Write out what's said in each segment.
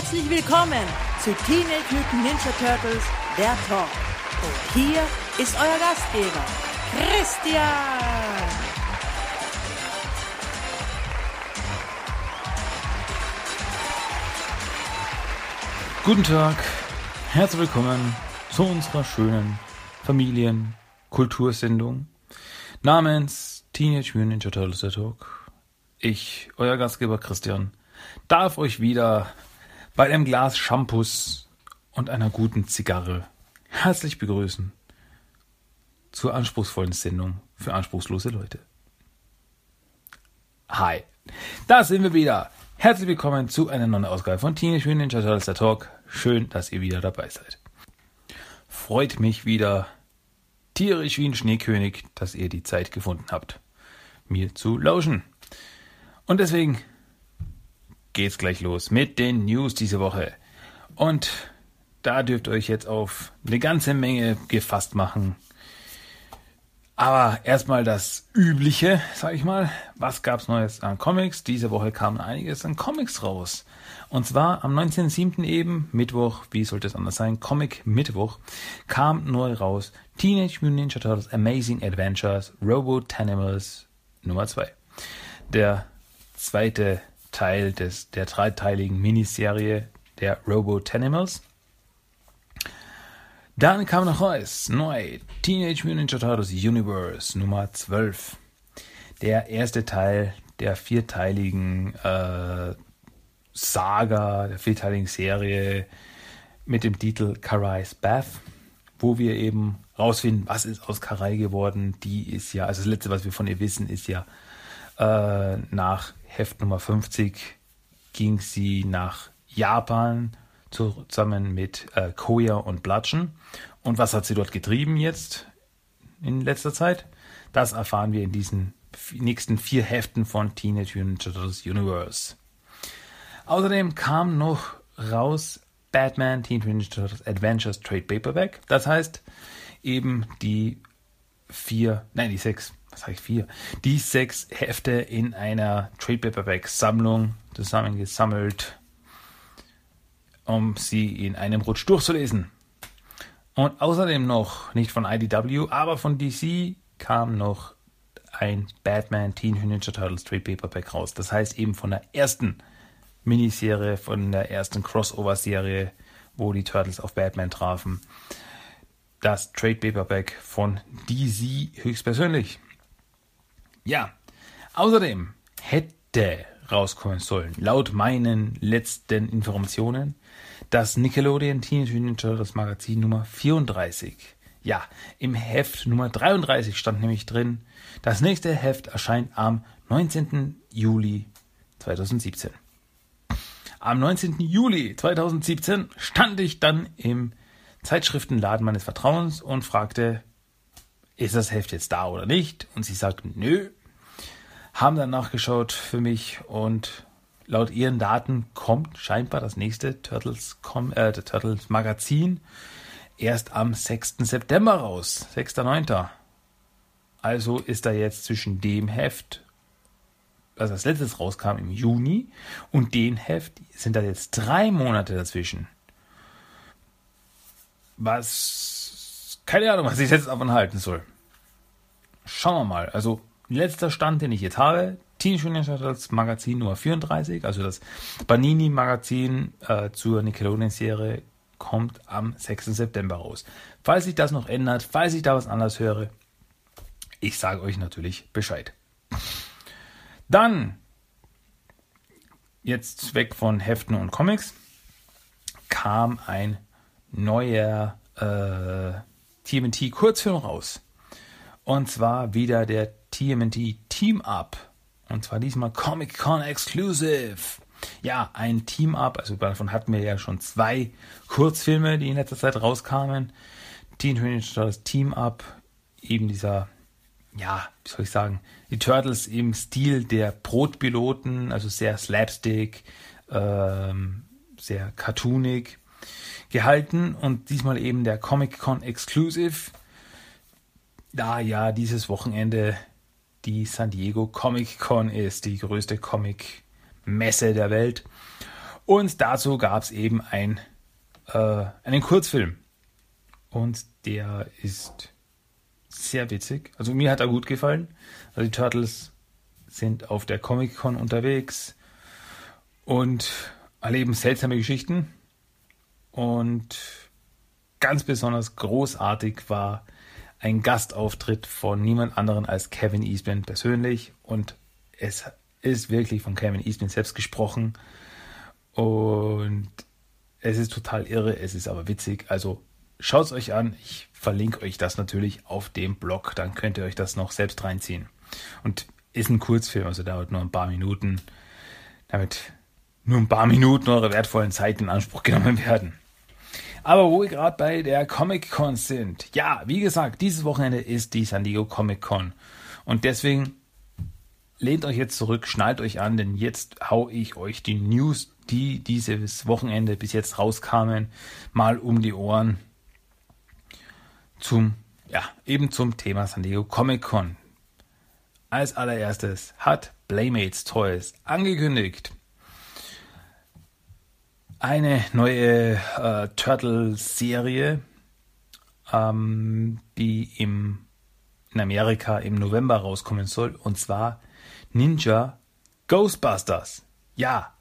Herzlich willkommen zu Teenage Mutant Ninja Turtles, der Talk. Und hier ist euer Gastgeber, Christian. Guten Tag, herzlich willkommen zu unserer schönen Familien-Kultursendung namens Teenage Mutant Ninja Turtles der Talk. Ich, euer Gastgeber Christian, darf euch wieder bei einem Glas Shampoos und einer guten Zigarre herzlich begrüßen zur anspruchsvollen Sendung für anspruchslose Leute. Hi, da sind wir wieder. Herzlich willkommen zu einer neuen Ausgabe von Teenage Mutant Ninja Turtles der Talk. Schön, dass ihr wieder dabei seid. Freut mich wieder tierisch wie ein Schneekönig, dass ihr die Zeit gefunden habt, mir zu lauschen. Und deswegen geht's gleich los mit den News diese Woche. Und da dürft ihr euch jetzt auf eine ganze Menge gefasst machen. Aber erstmal das Übliche, sag ich mal. Was gab's Neues an Comics? Diese Woche kam einiges an Comics raus. Und zwar am 19.07. eben, Mittwoch, wie sollte es anders sein, Comic Mittwoch, kam neu raus Teenage Mutant Ninja Turtles Amazing Adventures Robo Tanimals Nummer 2. Der zweite Teil des, der dreiteiligen Miniserie der Robo Tanimals. Dann kam noch raus, neu, Teenage Mutant Ninja Turtles Universe Nummer 12. Der erste Teil der vierteiligen äh, Saga, der vierteiligen Serie mit dem Titel Karai's Bath, wo wir eben rausfinden, was ist aus Karai geworden. Die ist ja, also das letzte, was wir von ihr wissen, ist ja äh, nach Heft Nummer 50 ging sie nach Japan zusammen mit äh, Koya und Blatschen. Und was hat sie dort getrieben jetzt in letzter Zeit? Das erfahren wir in diesen nächsten vier Heften von Teenage Mutant Turtles Universe. Außerdem kam noch raus Batman Teenage Mutant Turtles Adventures Trade Paperback. Das heißt eben die vier, nein, die sechs, was sage ich vier, die sechs Hefte in einer Trade Paperback Sammlung zusammengesammelt um sie in einem Rutsch durchzulesen. Und außerdem noch, nicht von IDW, aber von DC kam noch ein Batman Teen Ninja Turtles Trade Paperback raus. Das heißt eben von der ersten Miniserie, von der ersten Crossover-Serie, wo die Turtles auf Batman trafen. Das Trade Paperback von DC höchstpersönlich. Ja, außerdem hätte rauskommen sollen, laut meinen letzten Informationen, das Nickelodeon Teenage Mutant Turtles Magazin Nummer 34. Ja, im Heft Nummer 33 stand nämlich drin, das nächste Heft erscheint am 19. Juli 2017. Am 19. Juli 2017 stand ich dann im Zeitschriftenladen meines Vertrauens und fragte, ist das Heft jetzt da oder nicht? Und sie sagten, nö. Haben dann nachgeschaut für mich und laut ihren Daten kommt scheinbar das nächste Turtles, äh, Turtles Magazin erst am 6. September raus. 6.9. Also ist da jetzt zwischen dem Heft, also das letztes rauskam im Juni, und dem Heft sind da jetzt drei Monate dazwischen. Was, keine Ahnung, was ich jetzt davon halten soll. Schauen wir mal. Also, letzter Stand, den ich jetzt habe, Mutant Ninja Turtles Magazin Nummer 34, also das Banini Magazin äh, zur Nickelodeon-Serie, kommt am 6. September raus. Falls sich das noch ändert, falls ich da was anders höre, ich sage euch natürlich Bescheid. Dann, jetzt weg von Heften und Comics, kam ein neuer äh, TMNT Kurzfilm raus. Und zwar wieder der TMNT Team Up und zwar diesmal Comic Con Exclusive. Ja, ein Team-Up. Also davon hatten wir ja schon zwei Kurzfilme, die in letzter Zeit rauskamen. Teen Ninja Turtles Team-Up. Eben dieser, ja, wie soll ich sagen, die Turtles im Stil der Brotpiloten. Also sehr slapstick, ähm, sehr cartoonig gehalten. Und diesmal eben der Comic Con Exclusive. Da ja dieses Wochenende die San Diego Comic Con ist, die größte Comic-Messe der Welt. Und dazu gab es eben ein, äh, einen Kurzfilm. Und der ist sehr witzig. Also mir hat er gut gefallen. Also die Turtles sind auf der Comic Con unterwegs und erleben seltsame Geschichten. Und ganz besonders großartig war ein Gastauftritt von niemand anderen als Kevin Eastman persönlich. Und es ist wirklich von Kevin Eastman selbst gesprochen. Und es ist total irre, es ist aber witzig. Also schaut es euch an. Ich verlinke euch das natürlich auf dem Blog. Dann könnt ihr euch das noch selbst reinziehen. Und ist ein Kurzfilm, also dauert nur ein paar Minuten. Damit nur ein paar Minuten eure wertvollen Zeit in Anspruch genommen werden. Aber wo wir gerade bei der Comic Con sind. Ja, wie gesagt, dieses Wochenende ist die San Diego Comic Con. Und deswegen lehnt euch jetzt zurück, schnallt euch an, denn jetzt hau ich euch die News, die dieses Wochenende bis jetzt rauskamen, mal um die Ohren zum, ja, eben zum Thema San Diego Comic Con. Als allererstes hat Playmates Toys angekündigt, eine neue äh, Turtle-Serie, ähm, die im, in Amerika im November rauskommen soll, und zwar Ninja Ghostbusters. Ja,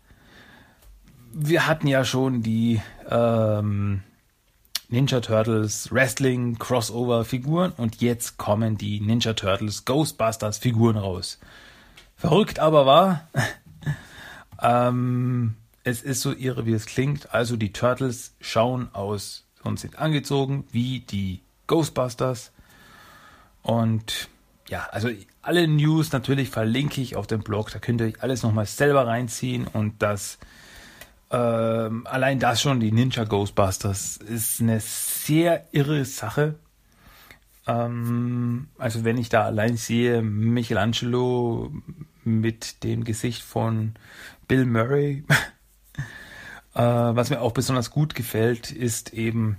wir hatten ja schon die ähm, Ninja Turtles Wrestling Crossover Figuren und jetzt kommen die Ninja Turtles Ghostbusters Figuren raus. Verrückt aber war, ähm, es ist so irre, wie es klingt. Also die Turtles schauen aus und sind angezogen wie die Ghostbusters. Und ja, also alle News natürlich verlinke ich auf dem Blog. Da könnt ihr euch alles nochmal selber reinziehen. Und das, ähm, allein das schon, die Ninja Ghostbusters, ist eine sehr irre Sache. Ähm, also wenn ich da allein sehe, Michelangelo mit dem Gesicht von Bill Murray, Äh, was mir auch besonders gut gefällt, ist eben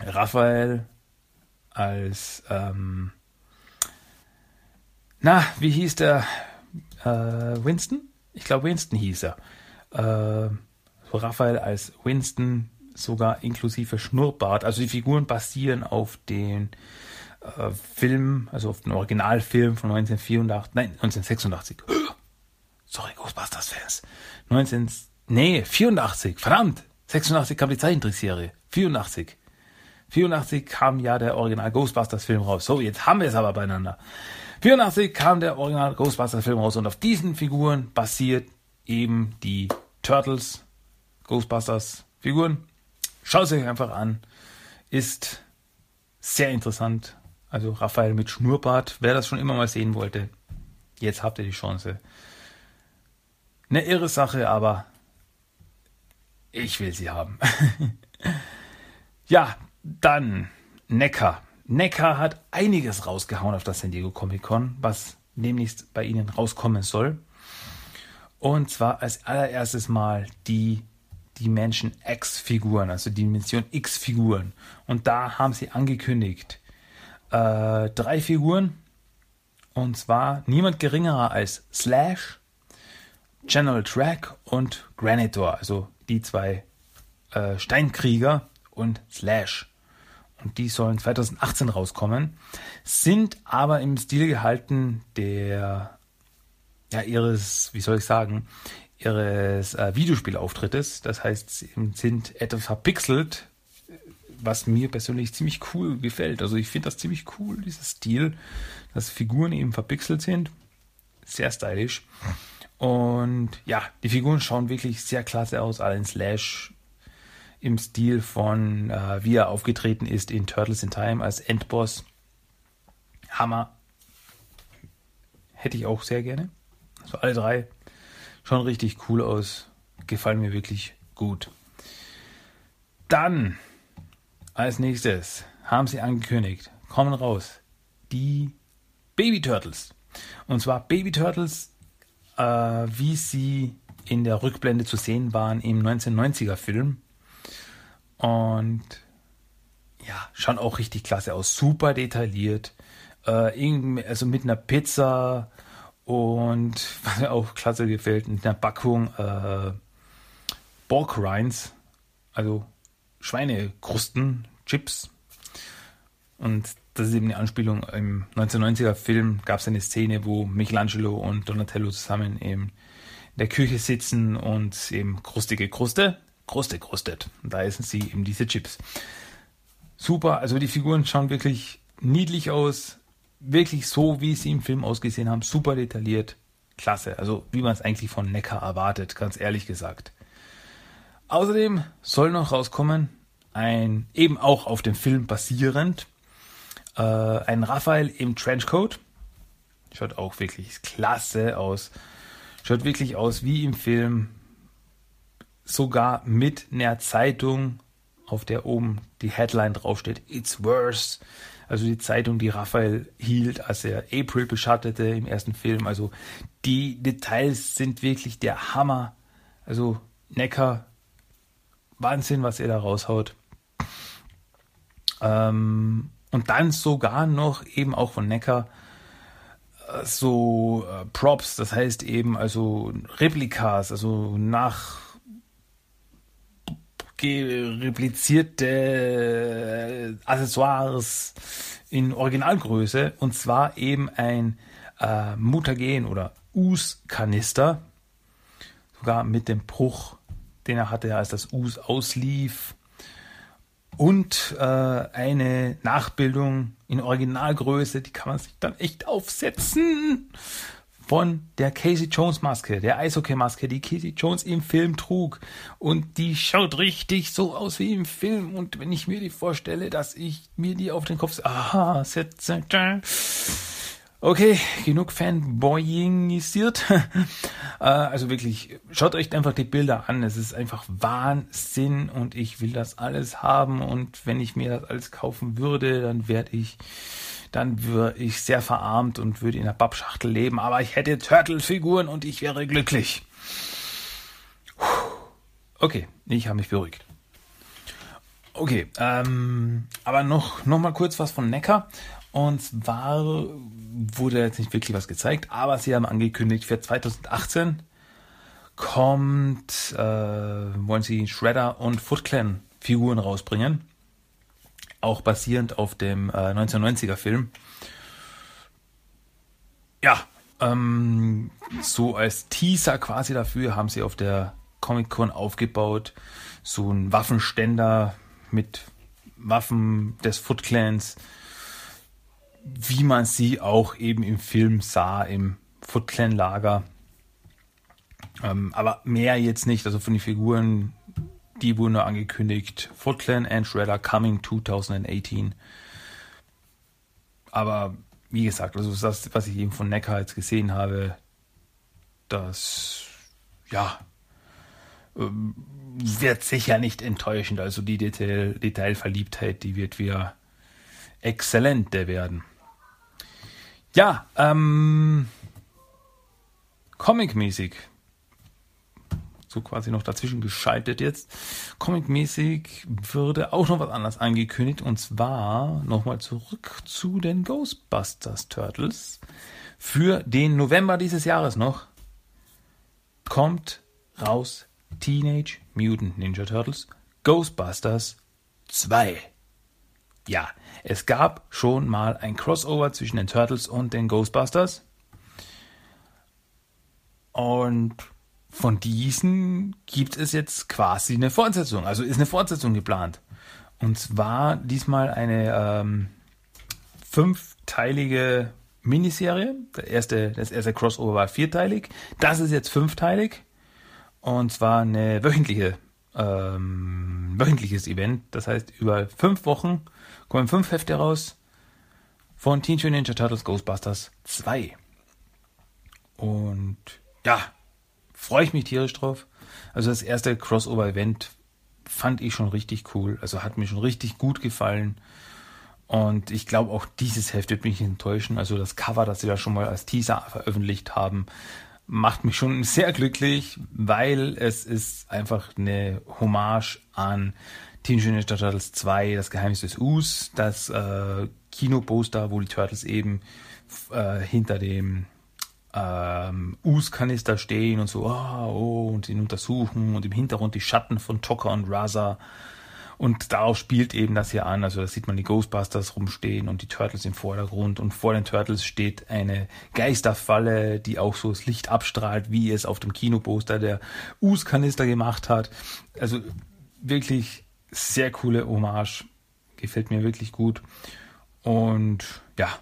Raphael als, ähm, na, wie hieß der? Äh, Winston? Ich glaube, Winston hieß er. Äh, Raphael als Winston, sogar inklusive Schnurrbart. Also die Figuren basieren auf den äh, Film, also auf den Originalfilm von 1984, nein, 1986. Sorry, Ghostbusters-Fans. 19 Nee, 84. Verdammt. 86 kam die Zeichentrickserie. 84. 84 kam ja der Original Ghostbusters Film raus. So, jetzt haben wir es aber beieinander. 84 kam der Original Ghostbusters Film raus und auf diesen Figuren basiert eben die Turtles Ghostbusters Figuren. Schaut es euch einfach an. Ist sehr interessant. Also Raphael mit Schnurrbart. Wer das schon immer mal sehen wollte, jetzt habt ihr die Chance. Eine irre Sache, aber ich will sie haben. ja, dann Neckar. Neckar hat einiges rausgehauen auf das San Diego Comic Con, was demnächst bei Ihnen rauskommen soll. Und zwar als allererstes mal die Dimension X-Figuren, also Dimension X-Figuren. Und da haben sie angekündigt, äh, drei Figuren. Und zwar niemand geringerer als Slash, General Track und Granitor, also die zwei äh, Steinkrieger und Slash. Und die sollen 2018 rauskommen, sind aber im Stil gehalten der, ja, ihres, wie soll ich sagen, ihres äh, Videospielauftrittes. Das heißt, sind etwas verpixelt, was mir persönlich ziemlich cool gefällt. Also ich finde das ziemlich cool, dieser Stil, dass Figuren eben verpixelt sind. Sehr stylisch. Und ja, die Figuren schauen wirklich sehr klasse aus. Allen Slash im Stil von, äh, wie er aufgetreten ist in Turtles in Time als Endboss. Hammer. Hätte ich auch sehr gerne. Also alle drei schauen richtig cool aus. Gefallen mir wirklich gut. Dann als nächstes haben sie angekündigt, kommen raus, die Baby Turtles. Und zwar Baby Turtles äh, wie sie in der Rückblende zu sehen waren im 1990er Film. Und ja, schauen auch richtig klasse aus. Super detailliert. Äh, also mit einer Pizza und was mir auch klasse gefällt, mit einer Packung äh, Pork Rinds, also Schweinekrusten, Chips. Und das ist eben eine Anspielung. Im 1990er Film gab es eine Szene, wo Michelangelo und Donatello zusammen in der Küche sitzen und eben krustige Kruste, Kruste krustet. Und da essen sie eben diese Chips. Super, also die Figuren schauen wirklich niedlich aus, wirklich so, wie sie im Film ausgesehen haben, super detailliert, klasse. Also wie man es eigentlich von Neckar erwartet, ganz ehrlich gesagt. Außerdem soll noch rauskommen, ein eben auch auf dem Film basierend, äh, ein Raphael im Trenchcoat. Schaut auch wirklich klasse aus. Schaut wirklich aus wie im Film. Sogar mit einer Zeitung, auf der oben die Headline draufsteht. It's worse. Also die Zeitung, die Raphael hielt, als er April beschattete im ersten Film. Also die Details sind wirklich der Hammer. Also Necker, Wahnsinn, was er da raushaut. Ähm, und dann sogar noch eben auch von Necker äh, so äh, Props, das heißt eben also Replikas, also nach replizierte Accessoires in Originalgröße. Und zwar eben ein äh, Mutagen oder Us-Kanister, sogar mit dem Bruch, den er hatte, als das Us auslief und äh, eine Nachbildung in Originalgröße, die kann man sich dann echt aufsetzen von der Casey Jones Maske, der Eishockey Maske, die Casey Jones im Film trug. Und die schaut richtig so aus wie im Film. Und wenn ich mir die vorstelle, dass ich mir die auf den Kopf, aha, setze, Okay, genug Fanboyingisiert. Äh, also wirklich, schaut euch einfach die Bilder an. Es ist einfach Wahnsinn und ich will das alles haben. Und wenn ich mir das alles kaufen würde, dann werde ich dann wäre ich sehr verarmt und würde in der Babschachtel leben, aber ich hätte Turtle-Figuren und ich wäre glücklich. Okay, ich habe mich beruhigt. Okay, ähm, aber noch, noch mal kurz was von Necker. Und zwar wurde jetzt nicht wirklich was gezeigt, aber sie haben angekündigt, für 2018 kommt, äh, wollen sie Shredder und Foot Clan Figuren rausbringen. Auch basierend auf dem äh, 1990er Film. Ja, ähm, so als Teaser quasi dafür haben sie auf der Comic Con aufgebaut, so ein Waffenständer mit Waffen des Foot Clans, wie man sie auch eben im Film sah, im Foot Clan Lager. Ähm, aber mehr jetzt nicht, also von den Figuren die wurden nur angekündigt. Foot and Shredder coming 2018. Aber wie gesagt, also das, was ich eben von Neckar jetzt gesehen habe, das, ja, ähm, wird sicher nicht enttäuschend. Also die Detail, Detailverliebtheit, die wird wieder exzellente werden. Ja, ähm, Comic-mäßig so quasi noch dazwischen geschaltet jetzt. Comic-mäßig würde auch noch was anderes angekündigt und zwar nochmal zurück zu den Ghostbusters Turtles. Für den November dieses Jahres noch kommt raus Teenage Mutant Ninja Turtles Ghostbusters 2. Ja, es gab schon mal ein Crossover zwischen den Turtles und den Ghostbusters. Und von diesen gibt es jetzt quasi eine Fortsetzung. Also ist eine Fortsetzung geplant. Und zwar diesmal eine ähm, fünfteilige Miniserie. Der erste, das erste Crossover war vierteilig. Das ist jetzt fünfteilig. Und zwar eine wöchentliche, ähm, wöchentliches Event. Das heißt, über fünf Wochen kommen fünf Hefte raus von Teenage Mutant Ninja Turtles Ghostbusters 2. Und ja, freue ich mich tierisch drauf. Also das erste Crossover-Event fand ich schon richtig cool. Also hat mir schon richtig gut gefallen. Und ich glaube, auch dieses Heft wird mich enttäuschen. Also das Cover, das sie da schon mal als Teaser veröffentlicht haben, macht mich schon sehr glücklich, weil es ist einfach eine Hommage an Teenage Mutant Ninja Turtles 2, das Geheimnis des Us, das äh, Kinoposter, wo die Turtles eben äh, hinter dem ähm, Us-Kanister stehen und so, oh, oh, und ihn untersuchen und im Hintergrund die Schatten von Tocker und Raza. Und darauf spielt eben das hier an. Also da sieht man die Ghostbusters rumstehen und die Turtles im Vordergrund. Und vor den Turtles steht eine Geisterfalle, die auch so das Licht abstrahlt, wie es auf dem Kinoposter der Us-Kanister gemacht hat. Also wirklich sehr coole Hommage. Gefällt mir wirklich gut. Und ja,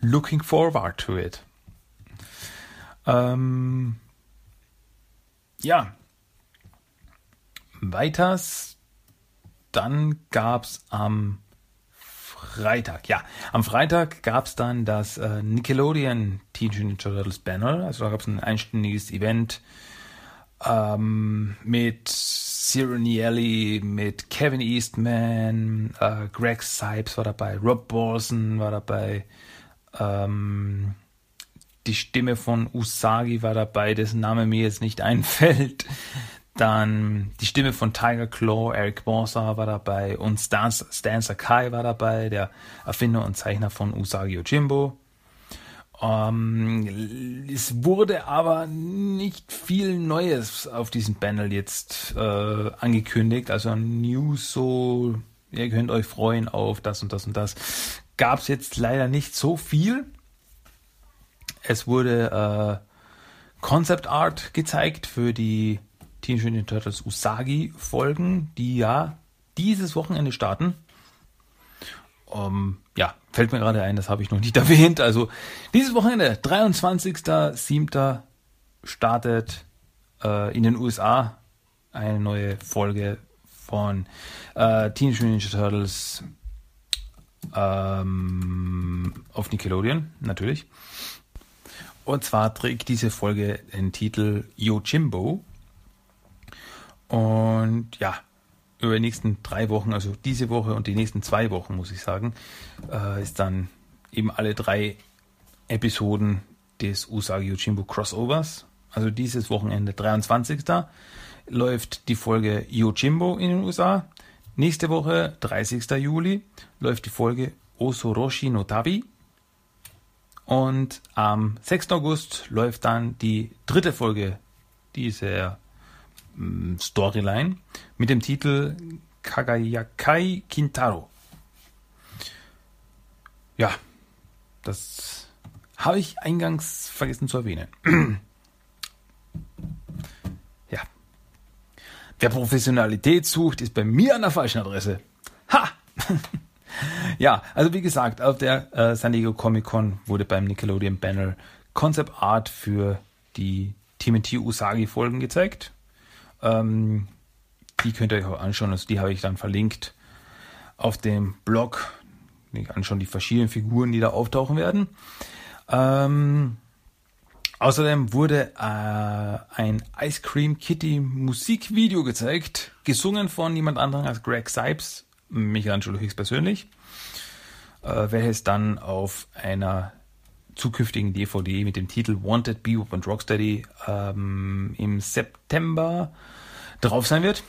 looking forward to it. Ähm, ja. Weiters, dann gab es am Freitag, ja, am Freitag gab es dann das äh, Nickelodeon Teenage Ninja Turtles Banner. Also da gab es ein einstündiges Event ähm, mit Cyril mit Kevin Eastman, äh, Greg Sipes war dabei, Rob Borson war dabei, ähm, die Stimme von Usagi war dabei, dessen Name mir jetzt nicht einfällt. Dann die Stimme von Tiger Claw, Eric Borsa war dabei und Stan Sakai war dabei, der Erfinder und Zeichner von Usagi Ojimbo. Ähm, es wurde aber nicht viel Neues auf diesem Panel jetzt äh, angekündigt. Also News so, ihr könnt euch freuen auf das und das und das. Gab es jetzt leider nicht so viel. Es wurde äh, Concept Art gezeigt für die Teenage Mutant Turtles Usagi Folgen, die ja dieses Wochenende starten. Um, ja, fällt mir gerade ein, das habe ich noch nicht erwähnt. Also dieses Wochenende, 23.07. startet äh, in den USA eine neue Folge von äh, Teenage Mutant Ninja Turtles ähm, auf Nickelodeon, natürlich. Und zwar trägt diese Folge den Titel Yojimbo. Und ja, über die nächsten drei Wochen, also diese Woche und die nächsten zwei Wochen, muss ich sagen, äh, ist dann eben alle drei Episoden des Usagi Yojimbo Crossovers. Also dieses Wochenende 23. läuft die Folge Yojimbo in den USA. Nächste Woche, 30. Juli, läuft die Folge Osoroshi no Tabi und am 6. August läuft dann die dritte Folge dieser Storyline mit dem Titel Kagayakai Kintaro. Ja, das habe ich eingangs vergessen zu erwähnen. ja. Wer Professionalität sucht, ist bei mir an der falschen Adresse. Ha! ja, also wie gesagt, auf der äh, San Diego Comic Con wurde beim Nickelodeon Banner Concept Art für die TMT Usagi Folgen gezeigt. Ähm, die könnt ihr euch auch anschauen, also die habe ich dann verlinkt auf dem Blog. Ich anschauen die verschiedenen Figuren, die da auftauchen werden. Ähm, außerdem wurde äh, ein Ice Cream Kitty Musikvideo gezeigt, gesungen von niemand anderem als Greg Sipes Michelangelo höchstpersönlich, äh, welches dann auf einer zukünftigen DVD mit dem Titel Wanted Bebop und Rocksteady ähm, im September drauf sein wird.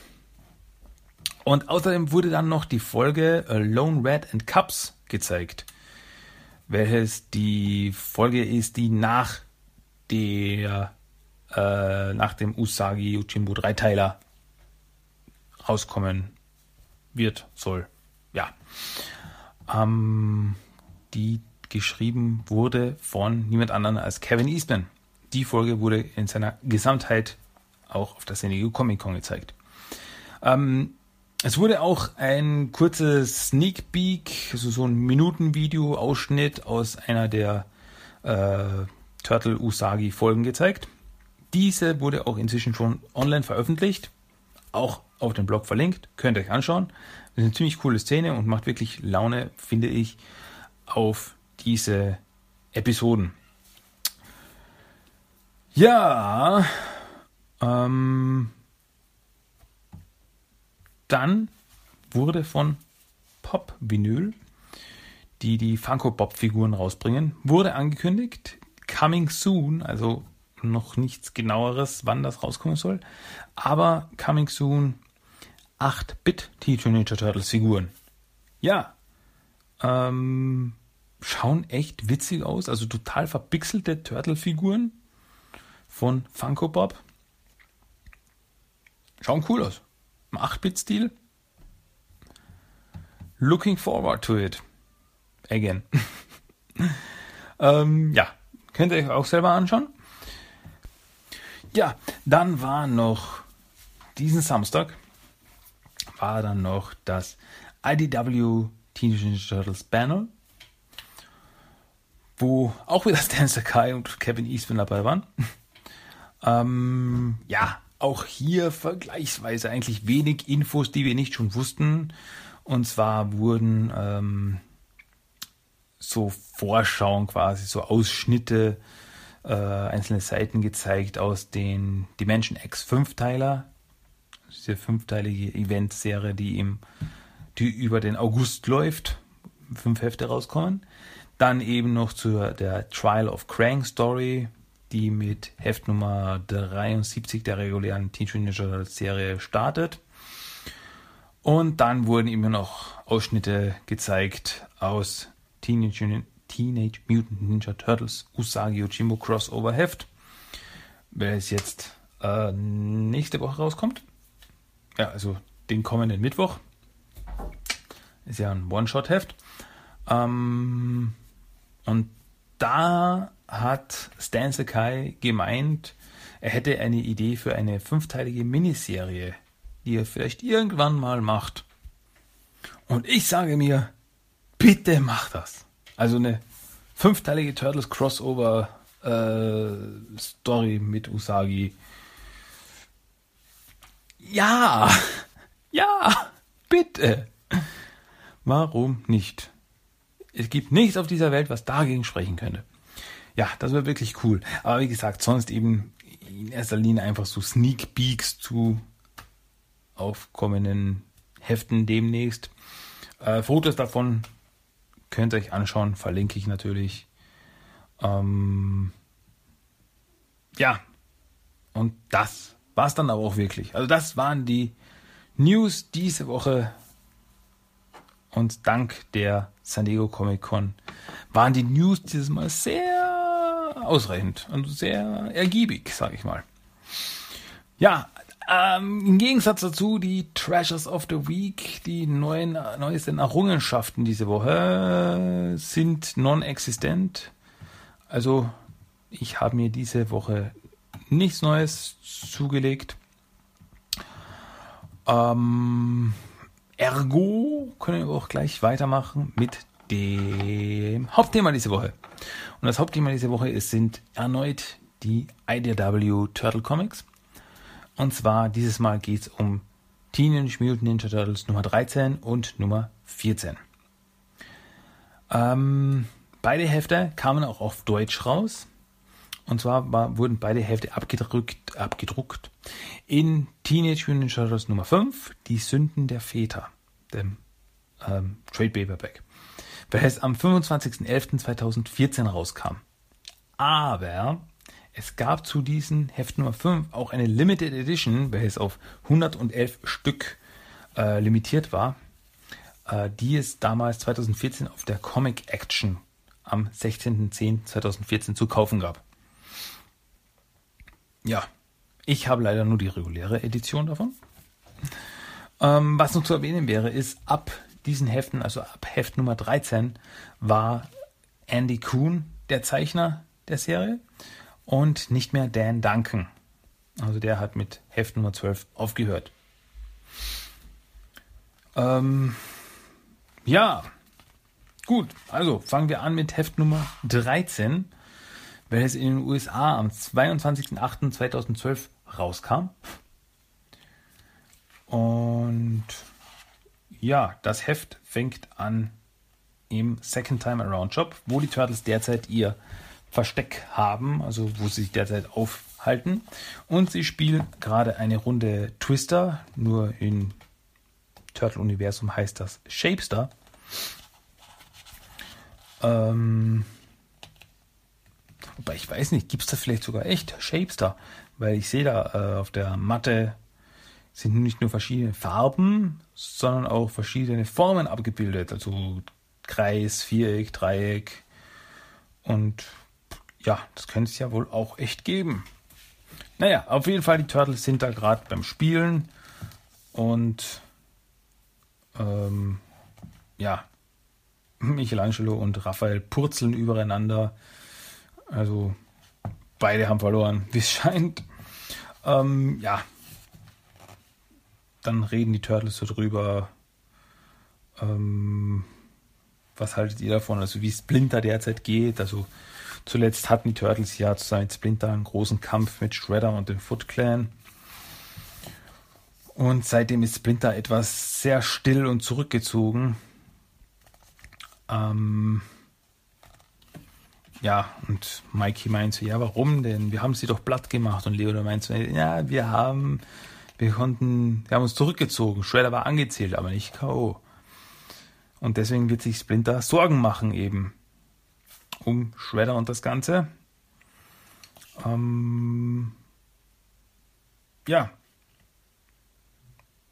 Und außerdem wurde dann noch die Folge äh, Lone Red and Cups gezeigt, welches die Folge ist, die nach der äh, nach dem Usagi Uchimbo Dreiteiler rauskommen wird, soll. Ja. Ähm, die geschrieben wurde von niemand anderem als Kevin Eastman. Die Folge wurde in seiner Gesamtheit auch auf der San Diego Comic Con gezeigt. Ähm, es wurde auch ein kurzes Sneak Peek, also so ein Minutenvideo-Ausschnitt aus einer der äh, Turtle Usagi Folgen gezeigt. Diese wurde auch inzwischen schon online veröffentlicht, auch auf dem Blog verlinkt, könnt ihr euch anschauen. Das ist eine ziemlich coole Szene und macht wirklich Laune, finde ich, auf diese Episoden. Ja, ähm, dann wurde von Pop Vinyl, die die Funko Pop Figuren rausbringen, wurde angekündigt, coming soon, also noch nichts genaueres, wann das rauskommen soll, aber coming soon 8-Bit Teenage Ninja Turtles Figuren. Ja, ähm, schauen echt witzig aus. Also total verpixelte Turtle-Figuren von Funko Pop. Schauen cool aus. Im 8-Bit-Stil. Looking forward to it. Again. ähm, ja, könnt ihr euch auch selber anschauen. Ja, dann war noch diesen Samstag war dann noch das IDW Teenage Turtles Panel, wo auch wieder Stan Sakai und Kevin Eastman dabei waren. ähm, ja, auch hier vergleichsweise eigentlich wenig Infos, die wir nicht schon wussten. Und zwar wurden ähm, so Vorschauen quasi, so Ausschnitte, äh, einzelne Seiten gezeigt aus den Dimension X Fünfteiler, diese fünfteilige Eventserie, die die über den August läuft, fünf Hefte rauskommen. Dann eben noch zu der Trial of Krang Story, die mit Heft Nummer 73 der regulären Teenage Ninja Serie startet. Und dann wurden immer noch Ausschnitte gezeigt aus Teenage, Teenage Mutant Ninja Turtles Usagi Yojimbo Crossover Heft, welches jetzt äh, nächste Woche rauskommt. Ja, also den kommenden Mittwoch. Ist ja ein One-Shot-Heft. Ähm, und da hat Stan Sakai gemeint, er hätte eine Idee für eine fünfteilige Miniserie, die er vielleicht irgendwann mal macht. Und ich sage mir, bitte mach das. Also eine fünfteilige Turtles Crossover äh, Story mit Usagi ja, ja, bitte. Warum nicht? Es gibt nichts auf dieser Welt, was dagegen sprechen könnte. Ja, das wäre wirklich cool. Aber wie gesagt, sonst eben in erster Linie einfach so Sneak Peeks zu aufkommenden Heften demnächst. Äh, Fotos davon könnt ihr euch anschauen, verlinke ich natürlich. Ähm, ja, und das war es dann aber auch wirklich. Also das waren die News diese Woche. Und dank der San Diego Comic Con waren die News dieses Mal sehr ausreichend und sehr ergiebig, sage ich mal. Ja, ähm, im Gegensatz dazu die Treasures of the Week, die neuen, neuesten Errungenschaften diese Woche sind non-existent. Also ich habe mir diese Woche nichts Neues zugelegt. Ähm, ergo können wir auch gleich weitermachen mit dem Hauptthema diese Woche. Und das Hauptthema diese Woche ist, sind erneut die IDW Turtle Comics. Und zwar dieses Mal geht es um Teenage Mutant Ninja Turtles Nummer 13 und Nummer 14. Ähm, beide Hefte kamen auch auf Deutsch raus. Und zwar war, wurden beide Hefte abgedruckt, abgedruckt in Teenage Mutant Ninja Turtles Nummer 5, Die Sünden der Väter, dem ähm, Trade Paperback, welches am 25.11.2014 rauskam. Aber es gab zu diesem Heft Nummer 5 auch eine Limited Edition, welches auf 111 Stück äh, limitiert war, äh, die es damals 2014 auf der Comic Action am 16.10.2014 zu kaufen gab. Ja, ich habe leider nur die reguläre Edition davon. Ähm, was noch zu erwähnen wäre, ist, ab diesen Heften, also ab Heft Nummer 13, war Andy Kuhn der Zeichner der Serie und nicht mehr Dan Duncan. Also der hat mit Heft Nummer 12 aufgehört. Ähm, ja, gut, also fangen wir an mit Heft Nummer 13 welches in den USA am 22.08.2012 rauskam. Und ja, das Heft fängt an im Second Time Around Shop, wo die Turtles derzeit ihr Versteck haben, also wo sie sich derzeit aufhalten. Und sie spielen gerade eine Runde Twister, nur im Turtle-Universum heißt das Shapester. Ähm, Wobei ich weiß nicht, gibt es da vielleicht sogar echt Shapester? Weil ich sehe da äh, auf der Matte sind nicht nur verschiedene Farben, sondern auch verschiedene Formen abgebildet. Also Kreis, Viereck, Dreieck. Und ja, das könnte es ja wohl auch echt geben. Naja, auf jeden Fall, die Turtles sind da gerade beim Spielen. Und ähm, ja, Michelangelo und Raphael purzeln übereinander. Also beide haben verloren, wie es scheint. Ähm, ja, dann reden die Turtles so drüber. Ähm, was haltet ihr davon? Also wie Splinter derzeit geht. Also zuletzt hatten die Turtles ja zusammen mit Splinter einen großen Kampf mit Shredder und dem Foot Clan. Und seitdem ist Splinter etwas sehr still und zurückgezogen. Ähm, ja, und Mikey meint so, ja, warum denn? Wir haben sie doch platt gemacht. Und Leonard meint so, ja, wir haben, wir konnten, wir haben uns zurückgezogen. Shredder war angezählt, aber nicht K.O. Und deswegen wird sich Splinter Sorgen machen eben um Shredder und das Ganze. Ähm, ja,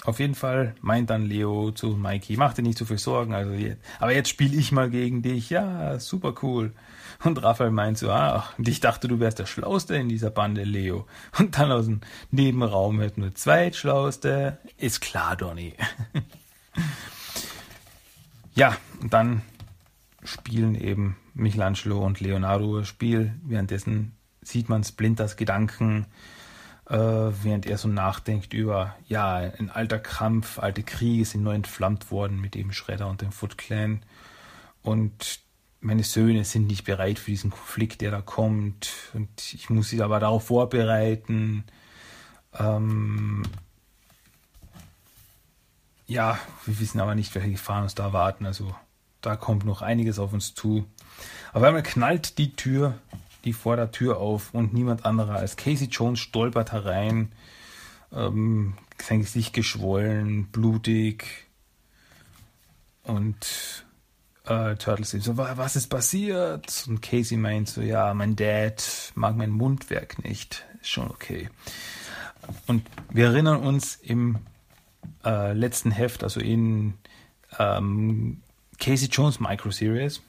auf jeden Fall meint dann Leo zu Mikey, mach dir nicht so viel Sorgen, also jetzt, aber jetzt spiele ich mal gegen dich. Ja, super cool. Und Raphael meint so, ach, ich dachte, du wärst der Schlauste in dieser Bande, Leo. Und dann aus dem Nebenraum hört nur Zweitschlauste. Ist klar, Donny. ja, und dann spielen eben Michelangelo und Leonardo das Spiel. Währenddessen sieht man Splinters Gedanken äh, während er so nachdenkt über, ja, ein alter Kampf, alte Kriege sind neu entflammt worden mit dem Schredder und dem Foot Clan. Und meine Söhne sind nicht bereit für diesen Konflikt, der da kommt. Und ich muss sie aber darauf vorbereiten. Ähm, ja, wir wissen aber nicht, welche Gefahren uns da warten. Also da kommt noch einiges auf uns zu. Aber einmal knallt die Tür die Vordertür auf und niemand anderer als Casey Jones stolpert herein, ähm, sein Gesicht geschwollen, blutig und äh, Turtles so, was ist passiert? Und Casey meint so, ja, mein Dad mag mein Mundwerk nicht, ist schon okay. Und wir erinnern uns im äh, letzten Heft, also in ähm, Casey Jones Micro Series,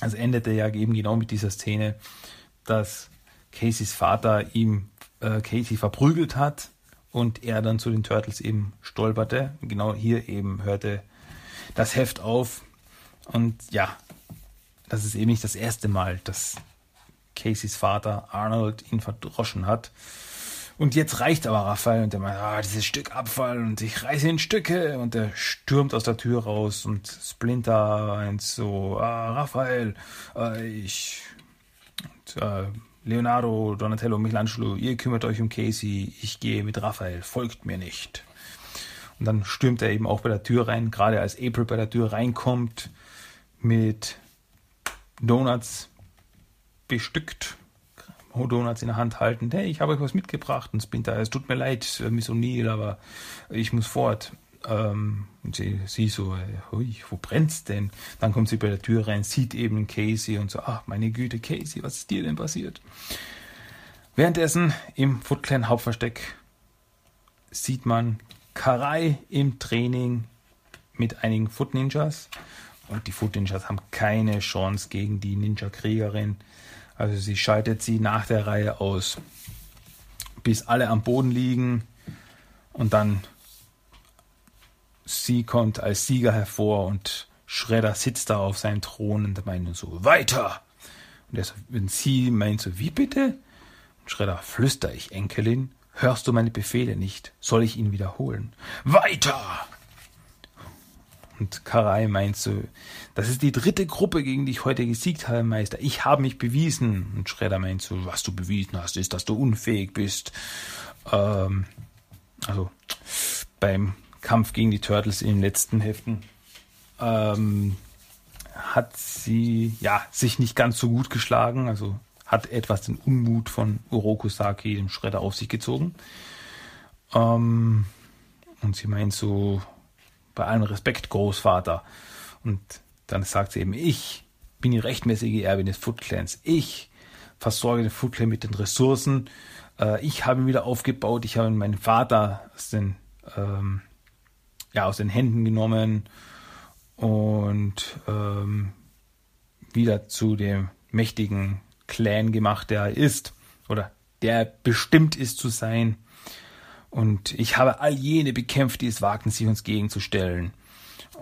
es endete ja eben genau mit dieser Szene, dass Caseys Vater ihm äh, Casey verprügelt hat und er dann zu den Turtles eben stolperte. Genau hier eben hörte das Heft auf. Und ja, das ist eben nicht das erste Mal, dass Caseys Vater Arnold ihn verdroschen hat. Und jetzt reicht aber Raphael und der meint, ah, dieses Stück Abfall und ich reiße in Stücke und er stürmt aus der Tür raus und Splinter meint so, ah, Raphael, äh, ich und, äh, Leonardo, Donatello, Michelangelo, ihr kümmert euch um Casey, ich gehe mit Raphael, folgt mir nicht. Und dann stürmt er eben auch bei der Tür rein, gerade als April bei der Tür reinkommt, mit Donuts bestückt Donuts in der Hand halten. Hey, ich habe euch was mitgebracht. Und Splinter, es tut mir leid, äh, Miss O'Neill, aber ich muss fort. Ähm, und sie, sie so, hui, wo brennt's denn? Dann kommt sie bei der Tür rein, sieht eben Casey und so, ach, meine Güte, Casey, was ist dir denn passiert? Währenddessen im Foot Clan Hauptversteck sieht man Karai im Training mit einigen Foot Ninjas. Und die Foot Ninjas haben keine Chance gegen die Ninja-Kriegerin. Also sie schaltet sie nach der Reihe aus, bis alle am Boden liegen und dann sie kommt als Sieger hervor und Schredder sitzt da auf seinem Thron und meint so, weiter! Und er wenn sie meint so, wie bitte? Und Schredder, flüster ich, Enkelin, hörst du meine Befehle nicht? Soll ich ihn wiederholen? Weiter! Und Karai meint so, das ist die dritte Gruppe, gegen die ich heute gesiegt habe, Meister. Ich habe mich bewiesen. Und Schredder meint so, was du bewiesen hast, ist, dass du unfähig bist. Ähm, also beim Kampf gegen die Turtles in den letzten Heften ähm, hat sie ja sich nicht ganz so gut geschlagen. Also hat etwas den Unmut von Uroku Saki, dem Schredder, auf sich gezogen. Ähm, und sie meint so, bei allem Respekt, Großvater. Und dann sagt sie eben, ich bin die rechtmäßige Erbin des Foot Clans. Ich versorge den Foot Clan mit den Ressourcen. Äh, ich habe ihn wieder aufgebaut. Ich habe meinen Vater aus den, ähm, ja, aus den Händen genommen. und ähm, wieder zu dem mächtigen Clan gemacht, der er ist oder der bestimmt ist zu sein. Und ich habe all jene bekämpft, die es wagten, sich uns gegenzustellen.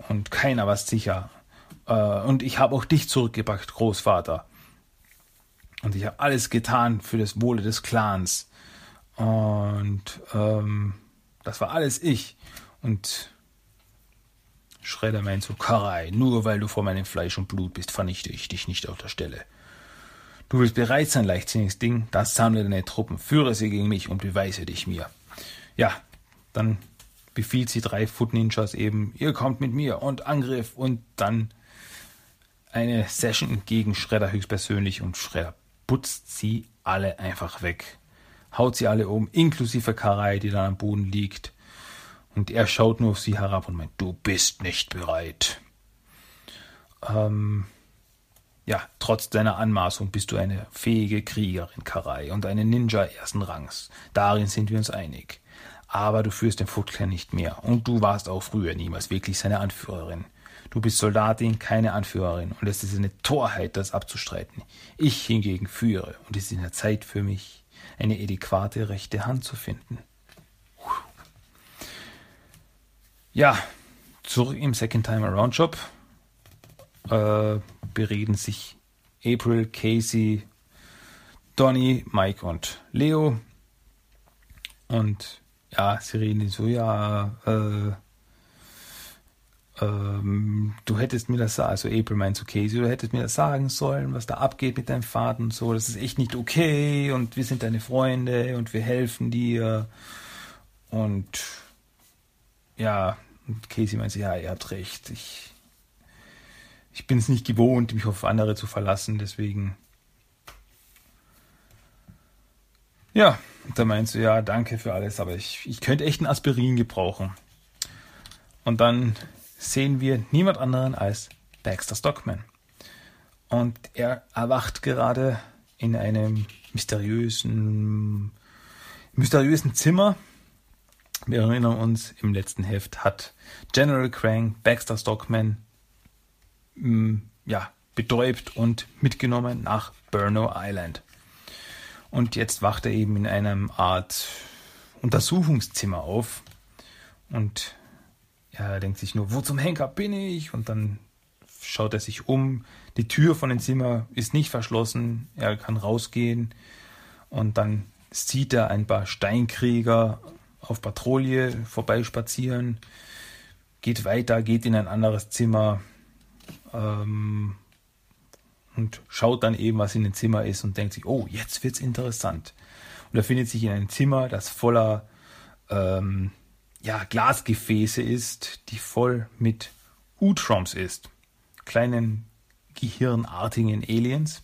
Und keiner war sicher. Äh, und ich habe auch dich zurückgebracht, Großvater. Und ich habe alles getan für das Wohle des Clans. Und ähm, das war alles ich. Und Schredder meint so, Karai, nur weil du vor meinem Fleisch und Blut bist, vernichte ich dich nicht auf der Stelle. Du willst bereit sein, leichtsinniges Ding, dann sammle deine Truppen, führe sie gegen mich und beweise dich mir. Ja, dann befiehlt sie drei Foot Ninjas eben, ihr kommt mit mir und Angriff und dann eine Session gegen Schredder höchstpersönlich und Schredder putzt sie alle einfach weg. Haut sie alle um, inklusive Karai, die dann am Boden liegt. Und er schaut nur auf sie herab und meint, du bist nicht bereit. Ähm, ja, trotz deiner Anmaßung bist du eine fähige Kriegerin, Karai, und eine Ninja ersten Rangs. Darin sind wir uns einig. Aber du führst den Foot Clan nicht mehr. Und du warst auch früher niemals wirklich seine Anführerin. Du bist Soldatin, keine Anführerin. Und es ist eine Torheit, das abzustreiten. Ich hingegen führe. Und es ist in der Zeit für mich, eine adäquate rechte Hand zu finden. Ja, zurück im Second Time Around Shop äh, bereden sich April, Casey, Donny, Mike und Leo. Und ja, sie reden so, ja, äh, ähm, du hättest mir das, also April meint zu Casey, du hättest mir das sagen sollen, was da abgeht mit deinem Vater und so, das ist echt nicht okay und wir sind deine Freunde und wir helfen dir. Und ja, und Casey meinte, ja, ihr habt recht. Ich, ich bin es nicht gewohnt, mich auf andere zu verlassen, deswegen. Ja, da meinst du, ja, danke für alles, aber ich, ich könnte echt ein Aspirin gebrauchen. Und dann sehen wir niemand anderen als Baxter Stockman. Und er erwacht gerade in einem mysteriösen, mysteriösen Zimmer wir erinnern uns, im letzten Heft hat General Krang Baxter Stockman mm, ja, betäubt und mitgenommen nach Burno Island. Und jetzt wacht er eben in einem Art Untersuchungszimmer auf und er denkt sich nur, wo zum Henker bin ich? Und dann schaut er sich um. Die Tür von dem Zimmer ist nicht verschlossen. Er kann rausgehen und dann sieht er ein paar Steinkrieger auf Patrouille vorbeispazieren, geht weiter, geht in ein anderes Zimmer ähm, und schaut dann eben, was in dem Zimmer ist und denkt sich, oh, jetzt wird's interessant. Und er findet sich in einem Zimmer, das voller ähm, ja, Glasgefäße ist, die voll mit Utroms ist, kleinen gehirnartigen Aliens.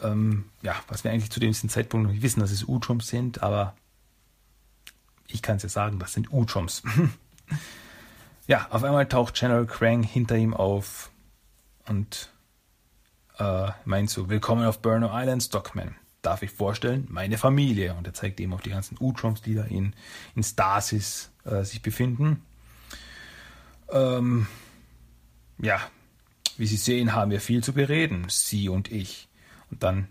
Ähm, ja, was wir eigentlich zu dem Zeitpunkt noch nicht wissen, dass es Utroms sind, aber ich kann es ja sagen, das sind Uchoms. ja, auf einmal taucht General Krang hinter ihm auf und äh, meint so, willkommen auf Burno Island, Stockman. Darf ich vorstellen, meine Familie. Und er zeigt eben auf die ganzen Uchoms, die da in, in Stasis äh, sich befinden. Ähm, ja, wie Sie sehen, haben wir viel zu bereden, Sie und ich. Und dann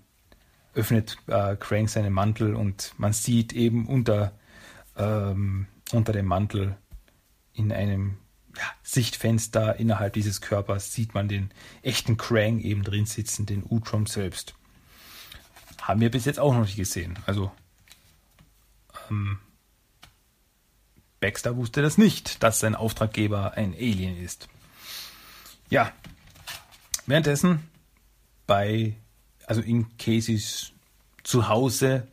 öffnet äh, Crank seinen Mantel und man sieht eben unter ähm, unter dem Mantel in einem ja, Sichtfenster innerhalb dieses Körpers sieht man den echten Krang eben drin sitzen, den Utrom selbst. Haben wir bis jetzt auch noch nicht gesehen. Also ähm, Baxter wusste das nicht, dass sein Auftraggeber ein Alien ist. Ja, währenddessen bei, also in Caseys Zuhause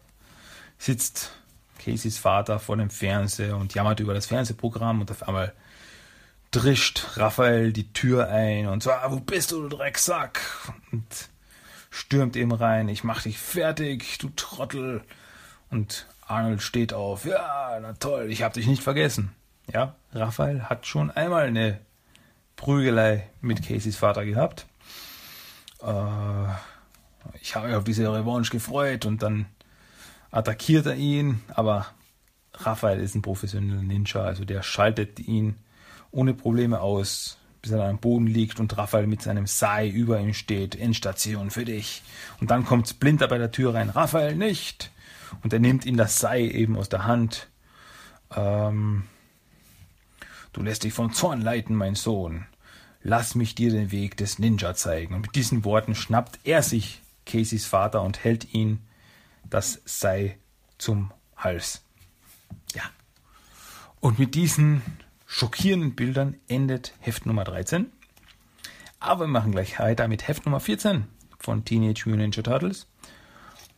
sitzt Caseys Vater vor dem Fernseher und jammert über das Fernsehprogramm und auf einmal drischt Raphael die Tür ein und so, ah, wo bist du, du Drecksack? Und stürmt eben rein, ich mach dich fertig, du Trottel. Und Arnold steht auf, ja, na toll, ich hab dich nicht vergessen. Ja, Raphael hat schon einmal eine Prügelei mit Caseys Vater gehabt. Äh, ich habe mich auf diese Revanche gefreut und dann attackiert er ihn, aber Raphael ist ein professioneller Ninja, also der schaltet ihn ohne Probleme aus, bis er dann am Boden liegt und Raphael mit seinem Sai über ihm steht. Endstation für dich. Und dann kommt Splinter bei der Tür rein. Raphael nicht. Und er nimmt ihm das Sai eben aus der Hand. Ähm, du lässt dich von Zorn leiten, mein Sohn. Lass mich dir den Weg des Ninja zeigen. Und mit diesen Worten schnappt er sich Caseys Vater und hält ihn das Sai zum Hals. Ja. Und mit diesen schockierenden Bildern endet Heft Nummer 13. Aber wir machen gleich weiter mit Heft Nummer 14 von Teenage Mutant Ninja Turtles.